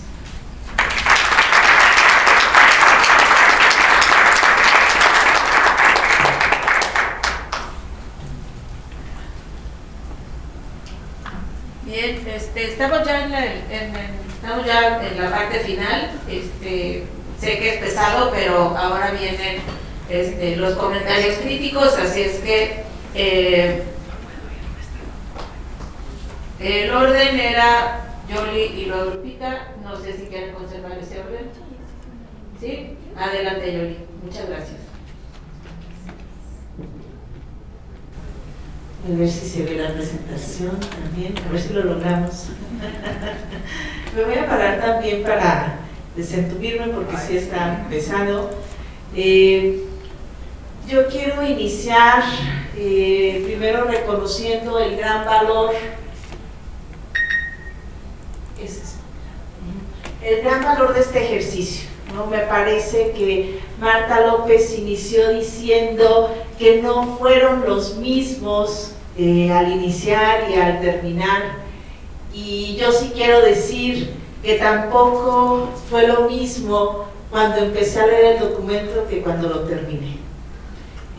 Bien, este, estamos ya en, en, estamos ya en la parte final. Este, sé que es pesado, pero ahora vienen este, los comentarios críticos, así es que eh, el orden era Yoli y Lupita. No sé si quieren conservar ese orden. ¿Sí? Adelante, Yoli. Muchas gracias. A ver si se ve la presentación también, a ver si lo logramos. <laughs> Me voy a parar también para desentumirme porque sí está pesado. Eh, yo quiero iniciar eh, primero reconociendo el gran valor, el gran valor de este ejercicio. ¿no? Me parece que Marta López inició diciendo que no fueron los mismos eh, al iniciar y al terminar. Y yo sí quiero decir que tampoco fue lo mismo cuando empecé a leer el documento que cuando lo terminé.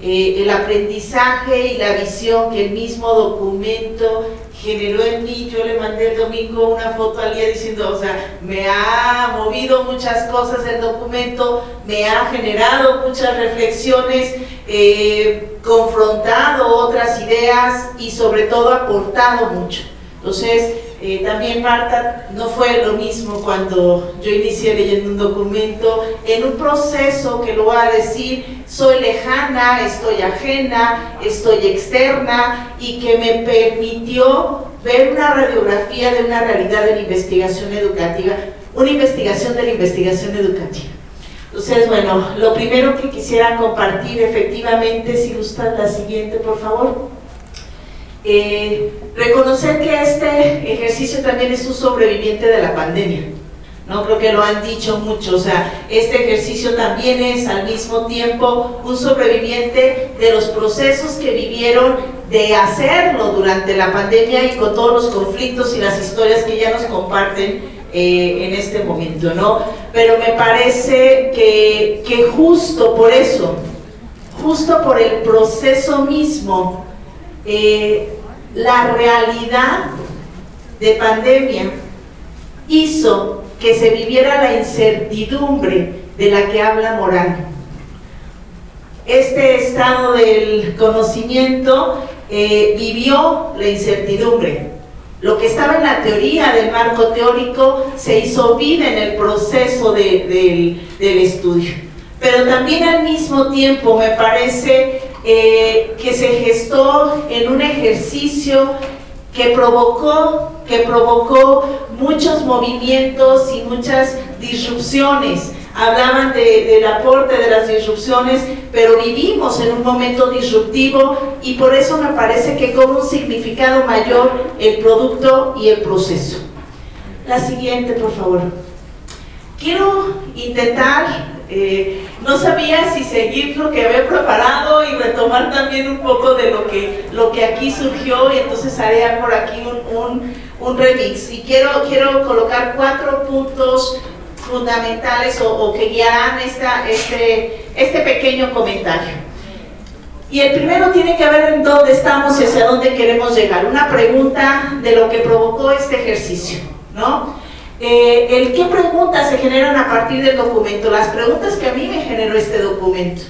Eh, el aprendizaje y la visión que el mismo documento generó en mí, yo le mandé el domingo una foto al día diciendo, o sea, me ha movido muchas cosas el documento, me ha generado muchas reflexiones, eh, confrontado otras ideas y sobre todo aportado mucho. Entonces, eh, también Marta, no fue lo mismo cuando yo inicié leyendo un documento, en un proceso que lo va a decir, soy lejana, estoy ajena, estoy externa y que me permitió ver una radiografía de una realidad de la investigación educativa, una investigación de la investigación educativa. Entonces, bueno, lo primero que quisiera compartir efectivamente, si gustan la siguiente, por favor. Eh, reconocer que este ejercicio también es un sobreviviente de la pandemia. No creo que lo han dicho mucho, o sea, este ejercicio también es al mismo tiempo un sobreviviente de los procesos que vivieron de hacerlo durante la pandemia y con todos los conflictos y las historias que ya nos comparten eh, en este momento, ¿no? Pero me parece que, que justo por eso, justo por el proceso mismo, eh, la realidad de pandemia hizo que se viviera la incertidumbre de la que habla Morán. Este estado del conocimiento eh, vivió la incertidumbre. Lo que estaba en la teoría del marco teórico se hizo vida en el proceso de, de, del estudio. Pero también al mismo tiempo me parece eh, que se gestó en un ejercicio que provocó, que provocó muchos movimientos y muchas disrupciones. Hablaban de, del aporte de las disrupciones, pero vivimos en un momento disruptivo y por eso me parece que con un significado mayor el producto y el proceso. La siguiente, por favor. Quiero intentar eh, no sabía si seguir lo que había preparado y retomar también un poco de lo que, lo que aquí surgió y entonces haré por aquí un, un, un remix. Y quiero, quiero colocar cuatro puntos fundamentales o, o que guiarán esta, este, este pequeño comentario. Y el primero tiene que ver en dónde estamos y hacia dónde queremos llegar. Una pregunta de lo que provocó este ejercicio, ¿no? Eh, el qué preguntas se generan a partir del documento, las preguntas que a mí me generó este documento.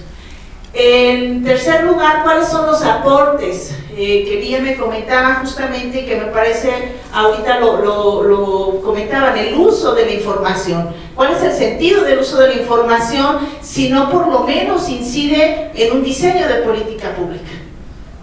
En tercer lugar, ¿cuáles son los aportes eh, que Lía me comentaba justamente que me parece, ahorita lo, lo comentaban, el uso de la información? ¿Cuál es el sentido del uso de la información si no por lo menos incide en un diseño de política pública?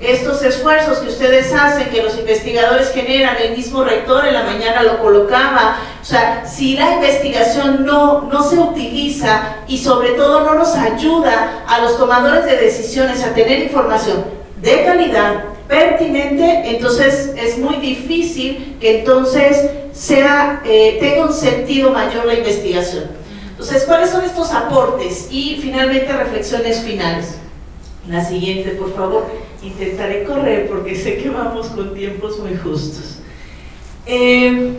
Estos esfuerzos que ustedes hacen, que los investigadores generan, el mismo rector en la mañana lo colocaba, o sea, si la investigación no, no se utiliza y sobre todo no nos ayuda a los tomadores de decisiones a tener información de calidad, pertinente, entonces es muy difícil que entonces sea, eh, tenga un sentido mayor la investigación. Entonces, ¿cuáles son estos aportes? Y finalmente reflexiones finales. La siguiente, por favor. Intentaré correr porque sé que vamos con tiempos muy justos. Eh,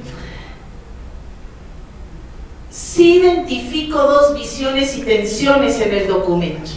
sí identifico dos visiones y tensiones en el documento.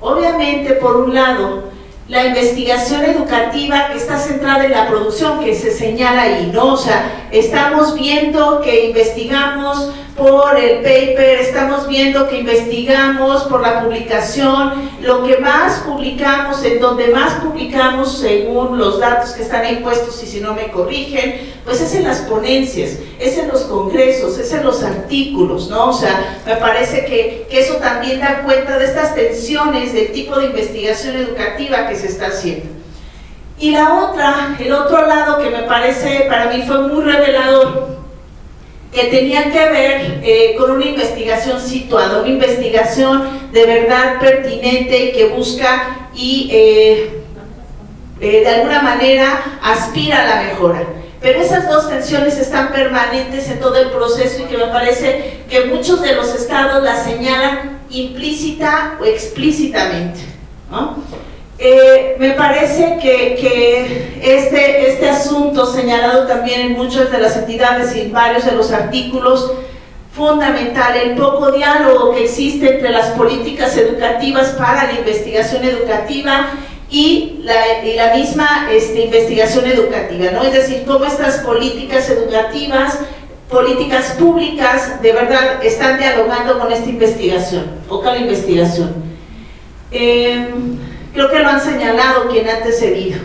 Obviamente, por un lado, la investigación educativa está centrada en la producción, que se señala ahí, ¿no? O sea, estamos viendo que investigamos por el paper, estamos viendo que investigamos por la publicación, lo que más publicamos, en donde más publicamos según los datos que están ahí puestos y si no me corrigen, pues es en las ponencias, es en los congresos, es en los artículos, ¿no? O sea, me parece que, que eso también da cuenta de estas tensiones del tipo de investigación educativa que se está haciendo. Y la otra, el otro lado que me parece, para mí fue muy revelador, que tenía que ver eh, con una investigación situada, una investigación de verdad pertinente y que busca y eh, eh, de alguna manera aspira a la mejora. Pero esas dos tensiones están permanentes en todo el proceso y que me parece que muchos de los estados las señalan implícita o explícitamente. ¿no? Eh, me parece que, este, este asunto señalado también en muchas de las entidades y en varios de los artículos, fundamental, el poco diálogo que existe entre las políticas educativas para la investigación educativa y la, misma este, investigación educativa, ¿no? Es decir, cómo estas políticas educativas, políticas públicas, de verdad están dialogando con esta investigación, o con la investigación. Eh, Creo que lo han señalado quien ha antecedido.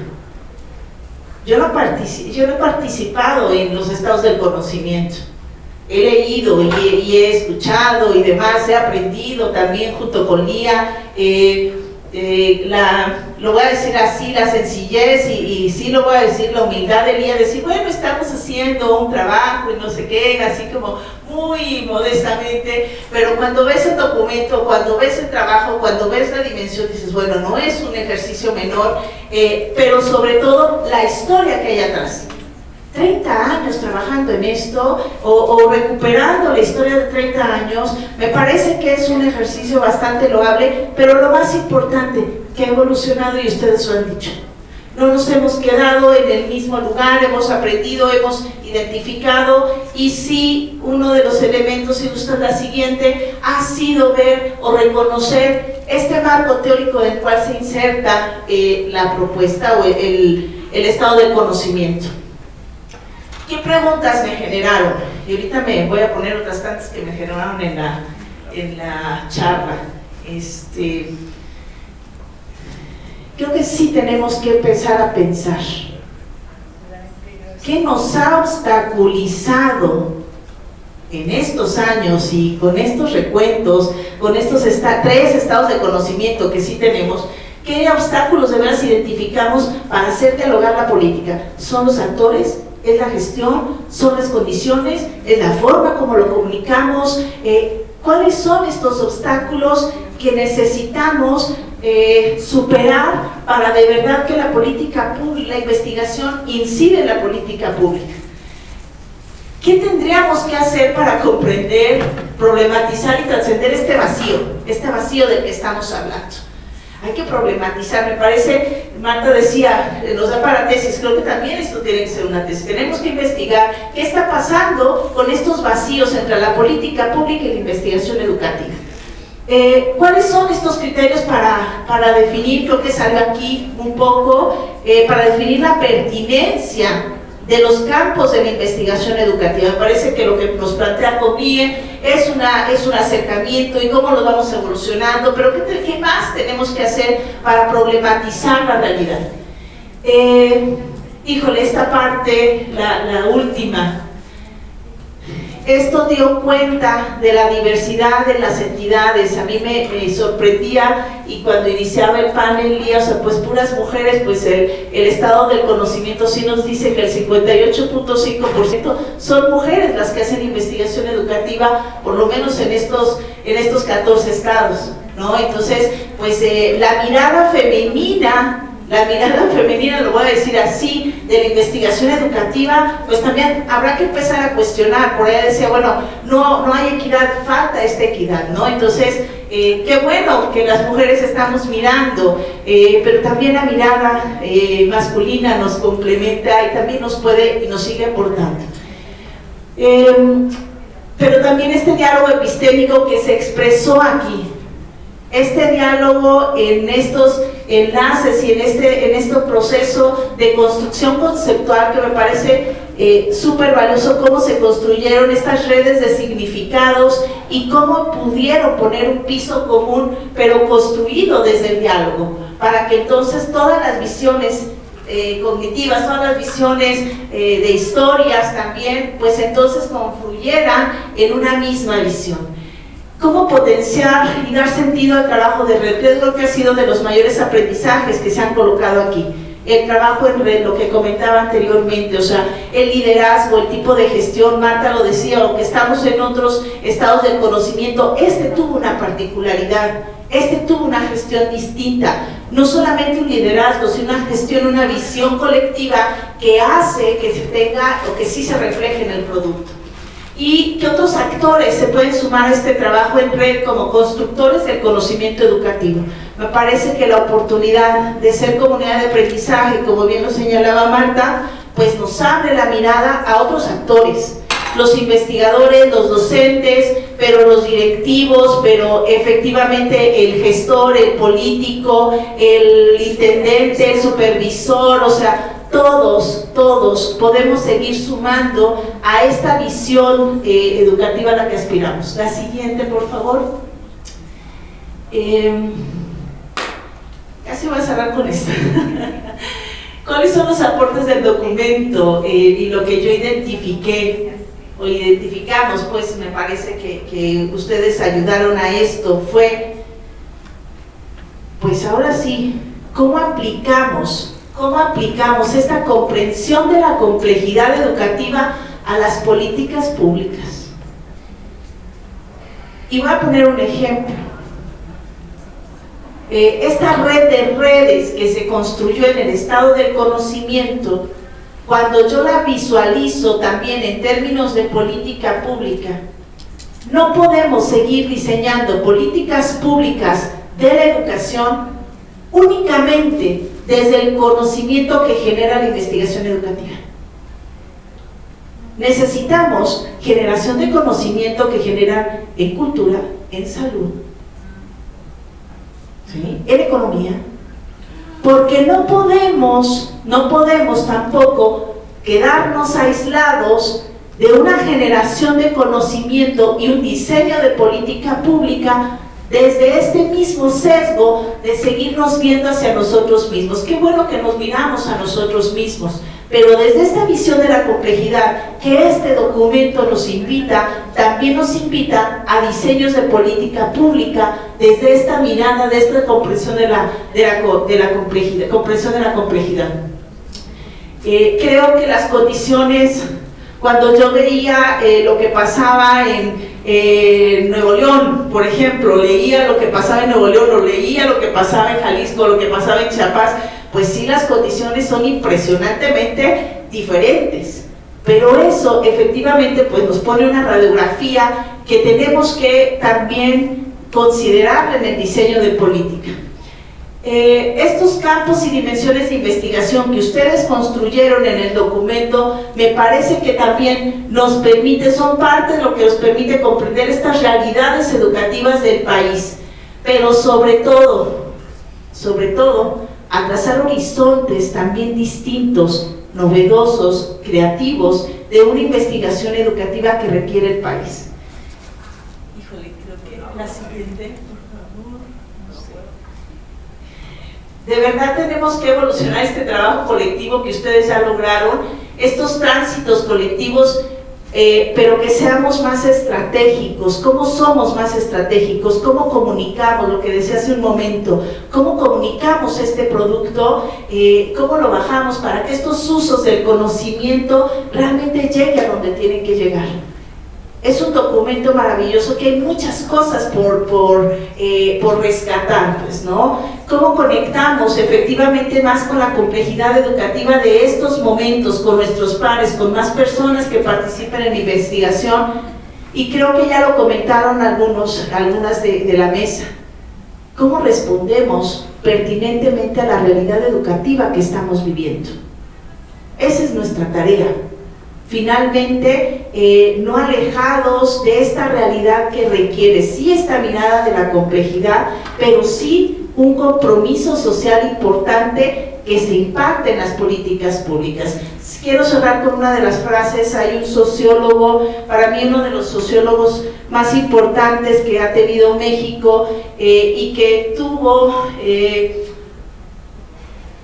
Yo no, yo no he participado en los estados del conocimiento. He leído y he, escuchado y demás, he aprendido también junto con Lía. Eh, eh, lo voy a decir así, la sencillez y, y, sí lo voy a decir, la humildad de Lía, decir, bueno, estamos haciendo un trabajo y no sé qué, así como muy modestamente, pero cuando ves el documento, cuando ves el trabajo, cuando ves la dimensión, dices, bueno, no es un ejercicio menor, eh, pero sobre todo la historia que hay atrás. 30 años trabajando en esto o, recuperando la historia de 30 años, me parece que es un ejercicio bastante loable, pero lo más importante, que ha evolucionado y ustedes lo han dicho. No nos hemos quedado en el mismo lugar, hemos aprendido, hemos identificado y sí, uno de los elementos, usted la siguiente, ha sido ver o reconocer este marco teórico en el cual se inserta eh, la propuesta o el, el estado del conocimiento. ¿Qué preguntas me generaron? Y ahorita me voy a poner otras tantas que me generaron en la, en la charla. Este, creo que sí tenemos que empezar a pensar. ¿Qué nos ha obstaculizado en estos años y con estos recuentos, con estos tres estados de conocimiento que sí tenemos? ¿Qué obstáculos de identificamos para hacer dialogar la política? ¿Son los actores? es la gestión, son las condiciones, es la forma como lo comunicamos, eh, cuáles son estos obstáculos que necesitamos eh, superar para de verdad que la política la investigación incide en la política pública. ¿Qué tendríamos que hacer para comprender, problematizar y trascender este vacío, este vacío del que estamos hablando? Hay que problematizar, me parece, Marta decía, nos da para tesis, creo que también esto tiene que ser una tesis, tenemos que investigar qué está pasando con estos vacíos entre la política pública y la investigación educativa. Eh, ¿Cuáles son estos criterios para, para, definir, creo que salió aquí un poco, eh, para definir la pertinencia de los campos de la investigación educativa? Parece que lo que nos plantea Comie es, una, es un acercamiento y cómo lo vamos evolucionando, pero ¿qué, más tenemos que hacer para problematizar la realidad? Eh, híjole, esta parte, la última, esto dio cuenta de la diversidad de las entidades. A mí me, sorprendía y cuando iniciaba el panel, o sea, pues puras mujeres, pues el, el estado del conocimiento sí nos dice que el 58.5% son mujeres las que hacen investigación educativa, por lo menos en estos, en estos 14 estados. ¿no? Entonces, pues eh, la mirada femenina la mirada <laughs> femenina, lo voy a decir así, de la investigación educativa, pues también habrá que empezar a cuestionar. Por ahí decía, bueno, no, no hay equidad, falta esta equidad, ¿no? Entonces, eh, qué bueno que las mujeres estamos mirando, eh, pero también la mirada eh, masculina nos complementa y también nos puede y nos sigue aportando. Em, pero también este diálogo epistémico que se expresó aquí, este diálogo en estos enlaces y en este, en este proceso de construcción conceptual que me parece eh, súper valioso, cómo se construyeron estas redes de significados y cómo pudieron poner un piso común, pero construido desde el diálogo, para que entonces todas las visiones eh, cognitivas, todas las visiones eh, de historias también, pues entonces confluyeran en una misma visión cómo potenciar y dar sentido al trabajo de red. Creo que ha sido de los mayores aprendizajes que se han colocado aquí. El trabajo en red, lo que comentaba anteriormente, o sea, el liderazgo, el tipo de gestión, Marta lo decía, aunque estamos en otros estados del conocimiento, este tuvo una particularidad, este tuvo una gestión distinta, no solamente un liderazgo, sino una gestión, una visión colectiva que hace que se tenga o que sí se refleje en el producto y qué otros actores se pueden sumar a este trabajo en red como constructores del conocimiento educativo. Me parece que la oportunidad de ser comunidad de aprendizaje, como bien lo señalaba Marta, pues nos abre la mirada a otros actores, los investigadores, los docentes, pero los directivos, pero efectivamente el gestor, el político, el intendente, el supervisor, o sea, todos, todos podemos seguir sumando a esta visión eh, educativa a la que aspiramos. La siguiente, por favor. Eh, casi voy a cerrar con esto. <laughs> ¿Cuáles son los aportes del documento eh, y lo que yo identifiqué o identificamos? Pues me parece que, que ustedes ayudaron a esto. Fue, pues ahora sí, ¿cómo aplicamos cómo aplicamos esta comprensión de la complejidad educativa a las políticas públicas. Y voy a poner un ejemplo. Eh, esta red de redes que se construyó en el estado del conocimiento, cuando yo la visualizo también en términos de política pública, no podemos seguir diseñando políticas públicas de la educación únicamente desde el conocimiento que genera la investigación educativa. Necesitamos generación de conocimiento que genera en cultura, en salud, en economía, porque no podemos, no podemos tampoco quedarnos aislados de una generación de conocimiento y un diseño de política pública desde este mismo sesgo de seguirnos viendo hacia nosotros mismos. Qué bueno que nos miramos a nosotros mismos, pero desde esta visión de la complejidad que este documento nos invita, también nos invita a diseños de política pública desde esta mirada, de esta comprensión de la, de la, complejidad, comprensión de la complejidad. Eh, creo que las condiciones, cuando yo veía eh, lo que pasaba en eh, Nuevo León, por ejemplo, leía lo que pasaba en Nuevo León, o leía lo que pasaba en Jalisco, lo que pasaba en Chiapas, pues sí las condiciones son impresionantemente diferentes. Pero eso efectivamente pues nos pone una radiografía que tenemos que también considerar en el diseño de política. Eh, estos campos y dimensiones de investigación que ustedes construyeron en el documento, me parece que también nos permite, son parte de lo que nos permite comprender estas realidades educativas del país, pero sobre todo, sobre todo, a trazar horizontes también distintos, novedosos, creativos, de una investigación educativa que requiere el país. Híjole, creo que la siguiente. De verdad tenemos que evolucionar este trabajo colectivo que ustedes ya lograron, estos tránsitos colectivos, eh, pero que seamos más estratégicos. ¿Cómo somos más estratégicos? ¿Cómo comunicamos lo que decía hace un momento? ¿Cómo comunicamos este producto? Eh, ¿Cómo lo bajamos para que estos usos del conocimiento realmente lleguen a donde tienen que llegar? Es un documento maravilloso que hay muchas cosas por, por, eh, por rescatar, pues, ¿no? Cómo conectamos efectivamente más con la complejidad educativa de estos momentos, con nuestros pares, con más personas que participan en investigación. Y creo que ya lo comentaron algunos, algunas de, de la mesa. ¿Cómo respondemos pertinentemente a la realidad educativa que estamos viviendo? Esa es nuestra tarea finalmente eh, no alejados de esta realidad que requiere sí esta mirada de la complejidad, pero sí un compromiso social importante que se impacte en las políticas públicas. Quiero cerrar con una de las frases, hay un sociólogo, para mí uno de los sociólogos más importantes que ha tenido México eh, y que tuvo... Eh,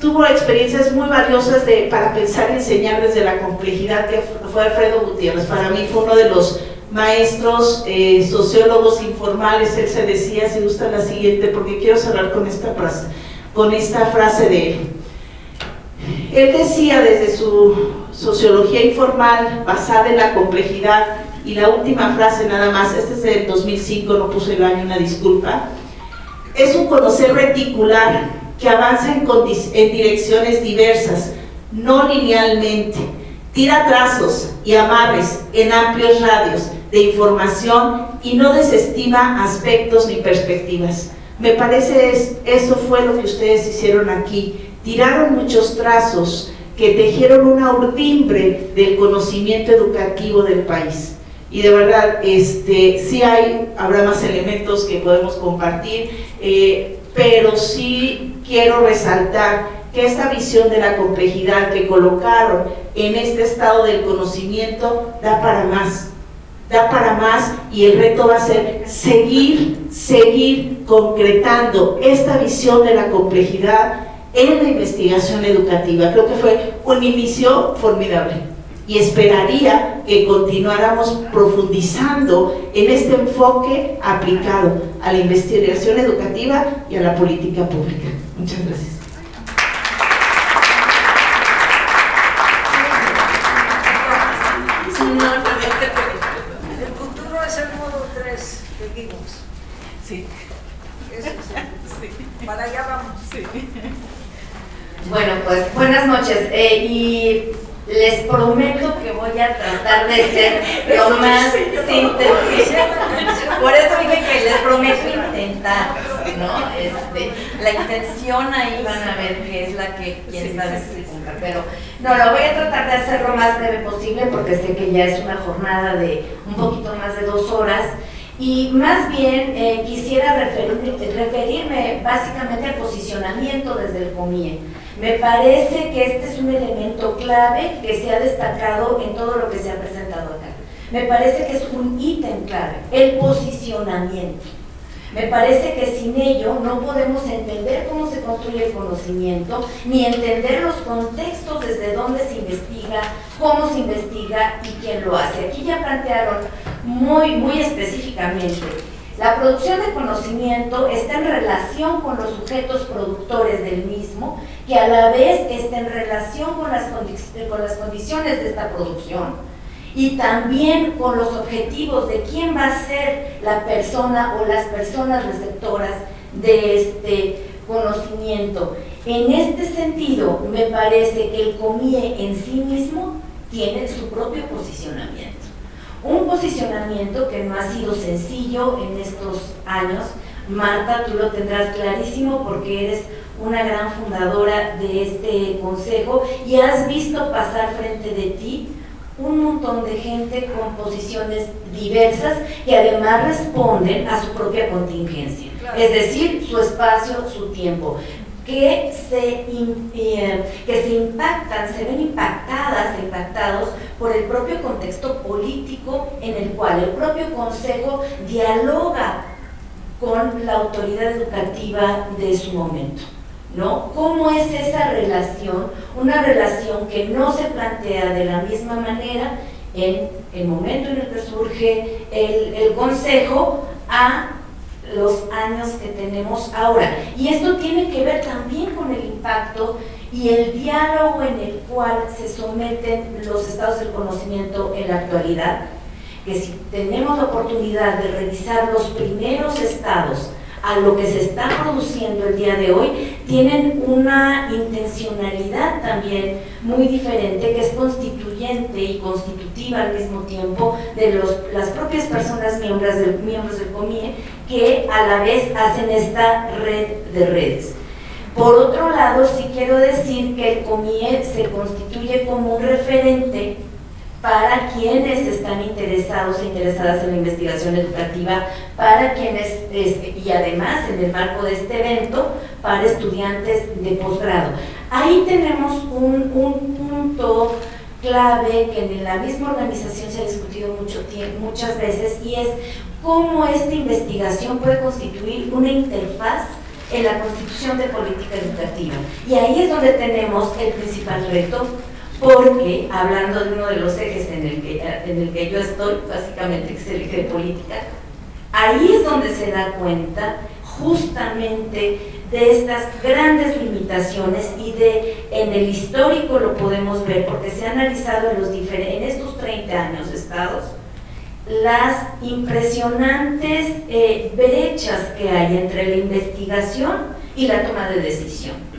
tuvo experiencias muy valiosas de, para pensar y enseñar desde la complejidad que fue Alfredo Gutiérrez. Para mí fue uno de los maestros eh, sociólogos informales, él se decía, si gusta la siguiente, porque quiero cerrar con esta frase, con esta frase de él. Él decía desde su sociología informal, basada en la complejidad, y la última frase nada más, este es del 2005, no puse el año, una disculpa, es un conocer reticular que avanza en, direcciones diversas, no linealmente, tira trazos y amarres en amplios radios de información y no desestima aspectos ni perspectivas. Me parece es, eso fue lo que ustedes hicieron aquí. Tiraron muchos trazos que tejieron una urdimbre del conocimiento educativo del país. Y de verdad, este, sí hay, habrá más elementos que podemos compartir, eh, pero sí quiero resaltar que esta visión de la complejidad que colocaron en este estado del conocimiento da para más, da para más y el reto va a ser seguir, seguir concretando esta visión de la complejidad en la investigación educativa. Creo que fue un inicio formidable y esperaría que continuáramos profundizando en este enfoque aplicado a la investigación educativa y a la política pública. Muchas gracias. El futuro es el modo 3 que vimos. Sí. Eso sí. Para allá vamos. Sí. Bueno, pues buenas noches. Eh, y les prometo que voy a tratar de ser lo más sintética. <laughs> Por eso dije que les prometo intentar, ¿no? Este, la intención ahí van a ver que es la que quién sabe si cumpla. Pero no, lo voy a tratar de hacer lo más breve posible porque sé que ya es una jornada de un poquito más de dos horas. Y más bien eh, quisiera referirme básicamente al posicionamiento desde el COMIE. Me parece que este es un elemento clave que se ha destacado en todo lo que se ha presentado acá. Me parece que es un ítem clave, el posicionamiento. Me parece que sin ello no podemos entender cómo se construye el conocimiento, ni entender los contextos desde dónde se investiga, cómo se investiga y quién lo hace. Aquí ya plantearon muy, muy específicamente la producción de conocimiento está en relación con los sujetos productores del mismo, que a la vez está en relación con las, con las condiciones de esta producción y también con los objetivos de quién va a ser la persona o las personas receptoras de este conocimiento. En este sentido, me parece que el COMIE en sí mismo tiene su propio posicionamiento. Un posicionamiento que no ha sido sencillo en estos años, Marta, tú lo tendrás clarísimo porque eres una gran fundadora de este consejo y has visto pasar frente de ti un montón de gente con posiciones diversas y además responden a su propia contingencia, es decir, su espacio, su tiempo que se, eh, que se impactan, se ven impactadas, impactados por el propio contexto político en el cual el propio Consejo dialoga con la autoridad educativa de su momento. ¿No? ¿Cómo es esa relación? Una relación que no se plantea de la misma manera en el momento en el que surge el, el Consejo a los años que tenemos ahora. Y esto tiene que ver también con el impacto y el diálogo en el cual se someten los estados del conocimiento en la actualidad, que si tenemos la oportunidad de revisar los primeros estados a lo que se está produciendo el día de hoy, tienen una intencionalidad también muy diferente que es constituyente y constitutiva al mismo tiempo de los, las propias personas miembros del, miembros del COMIE que a la vez hacen esta red de redes. Por otro lado, sí quiero decir que el COMIE se constituye como un referente para quienes están interesados e interesadas en la investigación educativa, para quienes, y además en el marco de este evento, para estudiantes de posgrado. Ahí tenemos un, un punto clave que en la misma organización se ha discutido mucho muchas veces y es cómo esta investigación puede constituir una interfaz en la constitución de política educativa. Y ahí es donde tenemos el principal reto, porque hablando de uno de los ejes en el que, en el que yo estoy, básicamente que es el eje de política, ahí es donde se da cuenta justamente de estas grandes limitaciones y de en el histórico lo podemos ver porque se ha analizado en, estos 30 años estados las impresionantes eh, brechas que hay entre la investigación y la toma de decisión.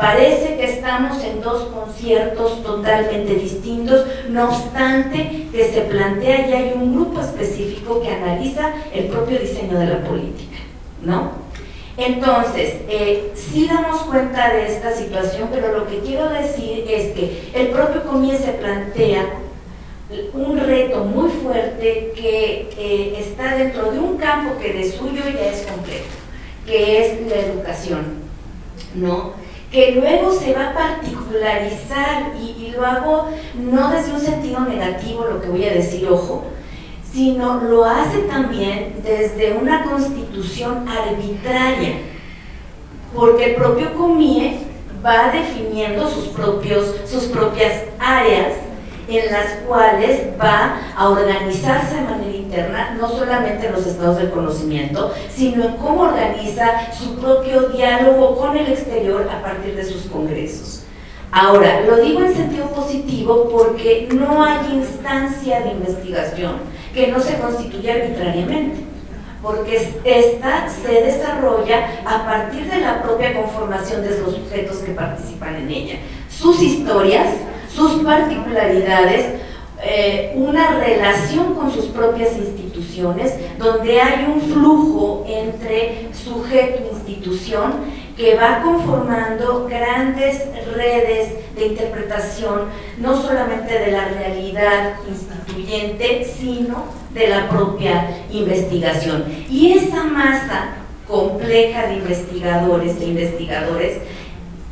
Parece que estamos en dos conciertos totalmente distintos, no obstante que se plantea y hay un grupo específico que analiza el propio diseño de la política, ¿no? Entonces, eh, sí damos cuenta de esta situación, pero lo que quiero decir es que el propio COMIE se plantea un reto muy fuerte que eh, está dentro de un campo que de suyo ya es complejo, que es la educación, ¿no? Que luego se va a particularizar, y, lo hago no desde un sentido negativo, lo que voy a decir, ojo, sino lo hace también desde una constitución arbitraria, porque el propio COMIE va definiendo sus, propios, sus propias áreas en las cuales va a organizarse de manera interna, no solamente en los estados del conocimiento, sino en cómo organiza su propio diálogo con el exterior a partir de sus congresos. Ahora, lo digo en sentido positivo porque no hay instancia de investigación que no se constituya arbitrariamente, porque esta se desarrolla a partir de la propia conformación de los sujetos que participan en ella. Sus historias, sus particularidades, eh, una relación con sus propias instituciones, donde hay un flujo entre sujeto e institución que va conformando grandes redes de interpretación, no solamente de la realidad instituyente, sino de la propia investigación. Y esa masa compleja de investigadores e investigadores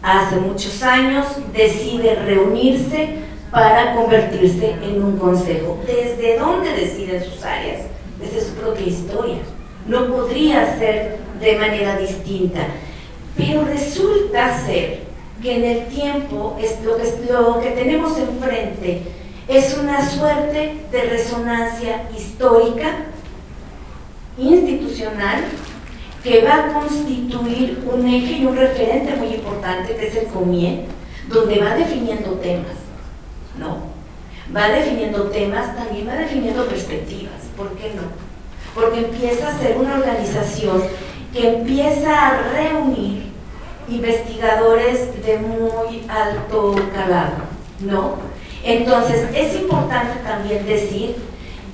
hace muchos años decide reunirse para convertirse en un consejo. ¿Desde dónde deciden sus áreas? Desde su propia historia. No podría ser de manera distinta. Pero resulta ser que en el tiempo es lo, que, lo que tenemos enfrente es una suerte de resonancia histórica, institucional, que va a constituir un eje y un referente muy importante, que es el COMIE, donde va definiendo temas, ¿no? Va definiendo temas, también va definiendo perspectivas, ¿por qué no? Porque empieza a ser una organización que empieza a reunir investigadores de muy alto calado, ¿no? Entonces, es importante también decir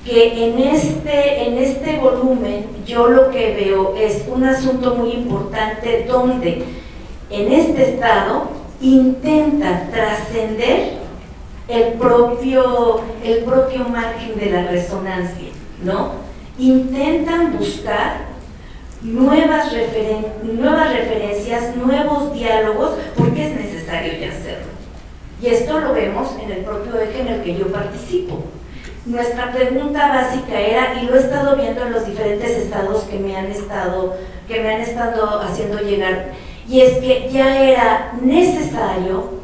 que en este, en este volumen yo lo que veo es un asunto muy importante donde en este estado intenta trascender el propio, el propio margen de la resonancia, ¿no? Intentan buscar nuevas, nuevas referencias, nuevos diálogos, porque es necesario ya hacerlo. Y esto lo vemos en el propio eje en el que yo participo. Nuestra pregunta básica era, y lo he estado viendo en los diferentes estados que me han estado, que me han estado haciendo llegar, y es que ya era necesario,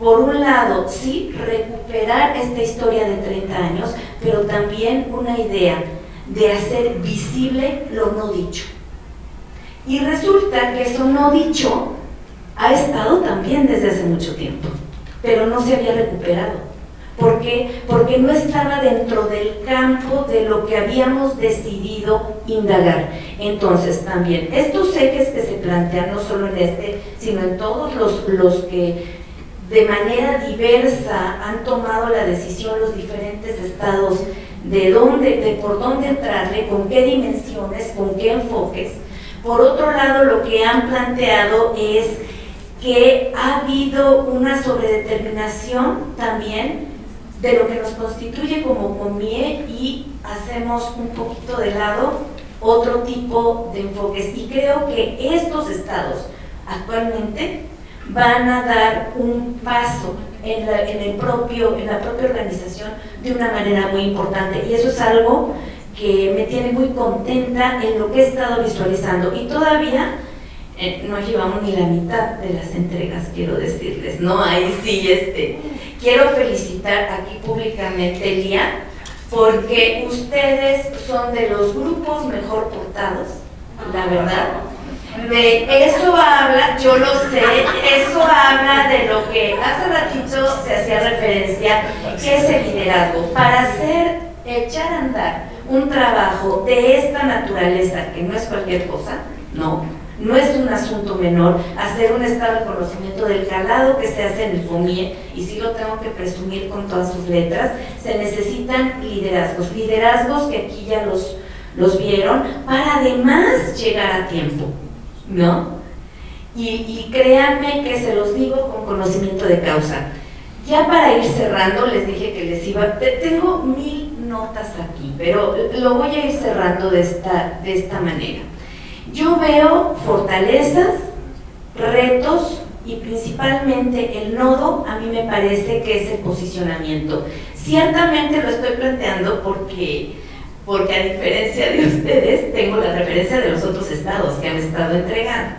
por un lado, sí, recuperar esta historia de 30 años, pero también una idea de hacer visible lo no dicho. Y resulta que eso no dicho ha estado también desde hace mucho tiempo, pero no se había recuperado. ¿Por qué? Porque no estaba dentro del campo de lo que habíamos decidido indagar. Entonces, también, estos ejes que se plantean, no solo en este, sino en todos los, los que de manera diversa han tomado la decisión los diferentes estados de dónde, de por dónde entrarle, con qué dimensiones, con qué enfoques, por otro lado, lo que han planteado es que ha habido una sobredeterminación también de lo que nos constituye como COMIE y hacemos un poquito de lado otro tipo de enfoques. Y creo que estos estados actualmente van a dar un paso en la, en el propio, en la propia organización de una manera muy importante. Y eso es algo que me tiene muy contenta en lo que he estado visualizando. Y todavía eh, no llevamos ni la mitad de las entregas, quiero decirles, ¿no? Ahí sí, este, quiero felicitar aquí públicamente, Lía, porque ustedes son de los grupos mejor portados, la verdad. De eso habla, yo lo sé, eso habla de lo que hace ratito se hacía referencia, que es el liderazgo. Para hacer, echar a andar un trabajo de esta naturaleza, que no es cualquier cosa, no, no es un asunto menor hacer un estado de conocimiento del calado que se hace en el FOMIE, y sí lo tengo que presumir con todas sus letras, se necesitan liderazgos, liderazgos que aquí ya los, los vieron, para además llegar a tiempo, ¿no? Y, y créanme que se los digo con conocimiento de causa. Ya para ir cerrando, les dije que les iba, tengo mil notas aquí, pero lo voy a ir cerrando de esta, de esta manera. Yo veo fortalezas, retos y principalmente el nodo a mí me parece que es el posicionamiento. Ciertamente lo estoy planteando porque, porque a diferencia de <laughs> ustedes tengo la referencia de los otros estados que han estado entregando.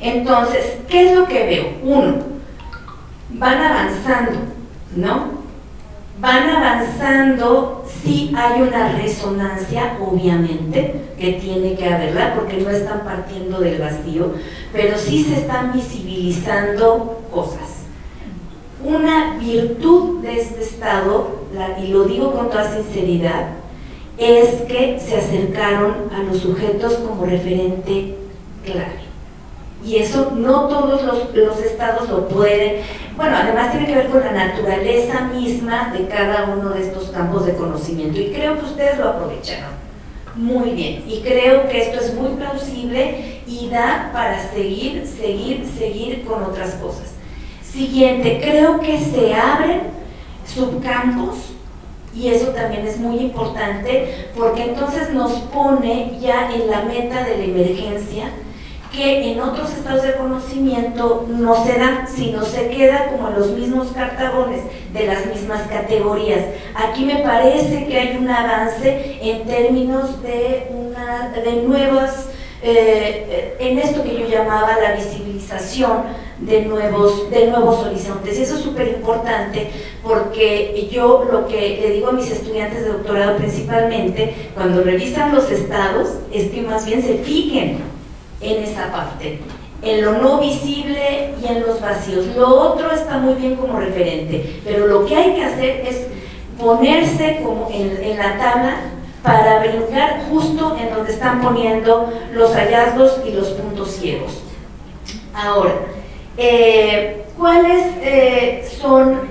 Entonces, ¿qué es lo que veo? Uno, van avanzando, ¿no? Van avanzando, sí hay una resonancia, obviamente, que tiene que haberla, porque no están partiendo del vacío, pero sí se están visibilizando cosas. Una virtud de este estado, y lo digo con toda sinceridad, es que se acercaron a los sujetos como referente clave. Y eso no todos los, los estados lo pueden. Bueno, además tiene que ver con la naturaleza misma de cada uno de estos campos de conocimiento y creo que ustedes lo aprovecharon muy bien y creo que esto es muy plausible y da para seguir, seguir, seguir con otras cosas. Siguiente, creo que se abren subcampos y eso también es muy importante porque entonces nos pone ya en la meta de la emergencia que en otros estados de conocimiento no se da, sino se queda como los mismos cartagones de las mismas categorías. Aquí me parece que hay un avance en términos de, una, de nuevas, eh, en esto que yo llamaba la visibilización de nuevos, de nuevos horizontes. Y eso es súper importante porque yo lo que le digo a mis estudiantes de doctorado principalmente, cuando revisan los estados, es que más bien se fijen en esa parte, en lo no visible y en los vacíos. Lo otro está muy bien como referente, pero lo que hay que hacer es ponerse como en, la tabla para brincar justo en donde están poniendo los hallazgos y los puntos ciegos. Ahora, eh, ¿cuáles eh, son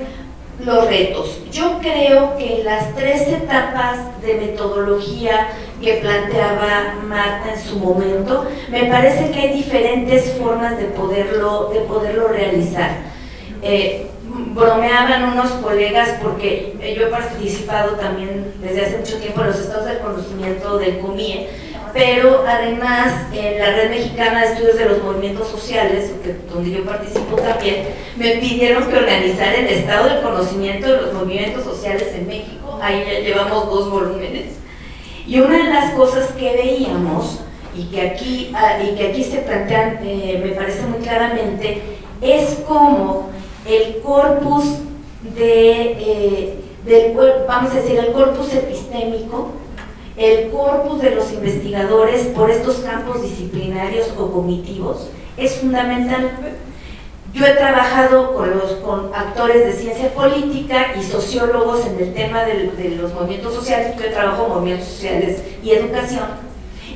los retos. Yo creo que las tres etapas de metodología que planteaba Marta en su momento, me parece que hay diferentes formas de poderlo, de poderlo realizar. Eh, bromeaban unos colegas porque yo he participado también desde hace mucho tiempo en los estados del conocimiento del COMIE, pero además en la Red Mexicana de Estudios de los Movimientos Sociales, donde yo participo también, me pidieron que organizara el estado del conocimiento de los movimientos sociales en México, ahí ya llevamos dos volúmenes, y una de las cosas que veíamos y que aquí, ah, y que aquí se plantean, eh, me parece muy claramente, es cómo el corpus de, eh, del, vamos a decir, el corpus epistémico, el corpus de los investigadores por estos campos disciplinarios o cognitivos es fundamental. Yo he trabajado con, los, con actores de ciencia política y sociólogos en el tema de, los movimientos sociales, yo trabajo en movimientos sociales y educación,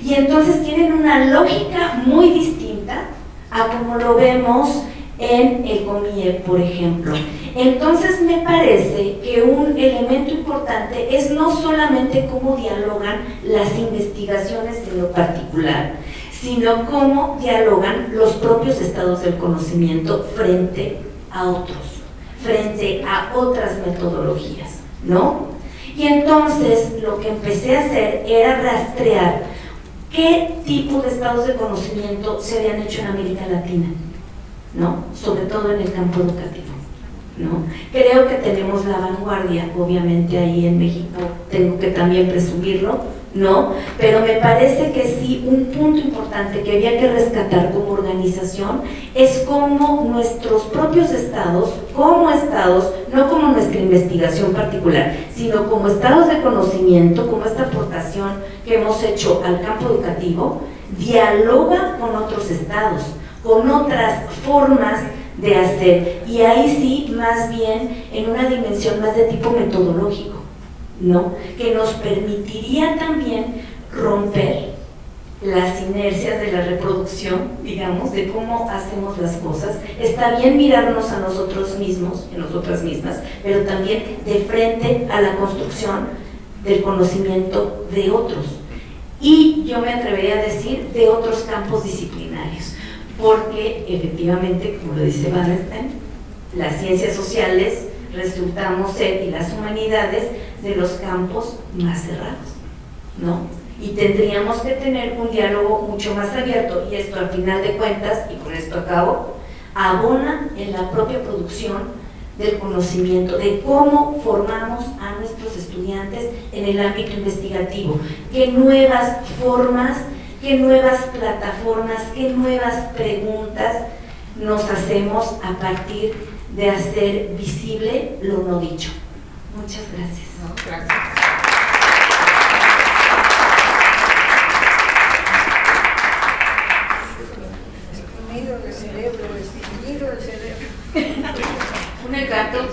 y entonces tienen una lógica muy distinta a como lo vemos en el COMIE, por ejemplo. Entonces me parece que un elemento importante es no solamente cómo dialogan las investigaciones en lo particular, sino cómo dialogan los propios estados del conocimiento frente a otros, frente a otras metodologías, ¿no? Y entonces lo que empecé a hacer era rastrear qué tipo de estados de conocimiento se habían hecho en América Latina ¿no? Sobre todo en el campo educativo, ¿no? Creo que tenemos la vanguardia, obviamente ahí en México tengo que también presumirlo, ¿no? Pero me parece que sí, un punto importante que había que rescatar como organización es cómo nuestros propios estados, como estados, no como nuestra investigación particular, sino como estados de conocimiento, como esta aportación que hemos hecho al campo educativo, dialoga con otros estados con otras formas de hacer. Y ahí sí, más bien en una dimensión más de tipo metodológico, ¿no? Que nos permitiría también romper las inercias de la reproducción, digamos, de cómo hacemos las cosas. Está bien mirarnos a nosotros mismos, en nosotras mismas, pero también de frente a la construcción del conocimiento de otros. Y yo me atrevería a decir de otros campos disciplinarios porque efectivamente, como lo dice Wallenstein, las ciencias sociales resultamos ser, y las humanidades, de los campos más cerrados, ¿no? Y tendríamos que tener un diálogo mucho más abierto, y esto al final de cuentas, y con esto acabo, abona en la propia producción del conocimiento, de cómo formamos a nuestros estudiantes en el ámbito investigativo, qué nuevas formas qué nuevas plataformas, qué nuevas preguntas nos hacemos a partir de hacer visible lo no dicho. Muchas gracias. gracias. Un encanto,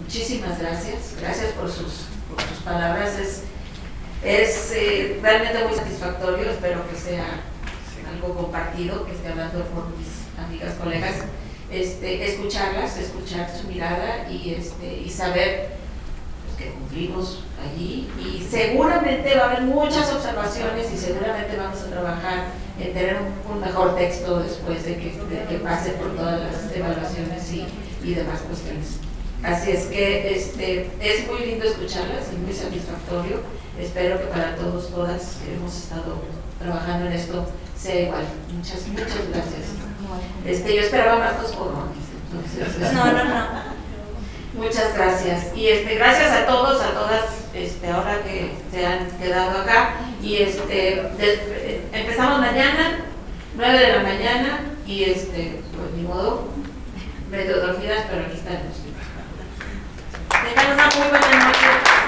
muchísimas gracias, gracias por sus, por sus palabras. Es, es eh, realmente muy satisfactorio, espero que sea algo compartido, que esté hablando con mis amigas, colegas, este, escucharlas, escuchar su mirada y, este, y saber pues, que cumplimos allí y seguramente va a haber muchas observaciones y seguramente vamos a trabajar en tener un, mejor texto después de que, pase por todas las evaluaciones y, y demás cuestiones. Así es que este, es muy lindo escucharlas y muy satisfactorio espero que para todos, todas hemos estado trabajando en esto sea igual. Muchas, muchas gracias. Este, yo esperaba más dos entonces. No, no, no. <laughs> Muchas gracias. Y este, gracias a todos, a todas, este, ahora que se han quedado acá. Y este, empezamos mañana, 9 de la mañana, y este, pues ni modo, medio dormidas, pero aquí estamos. Tengan una muy buena noche.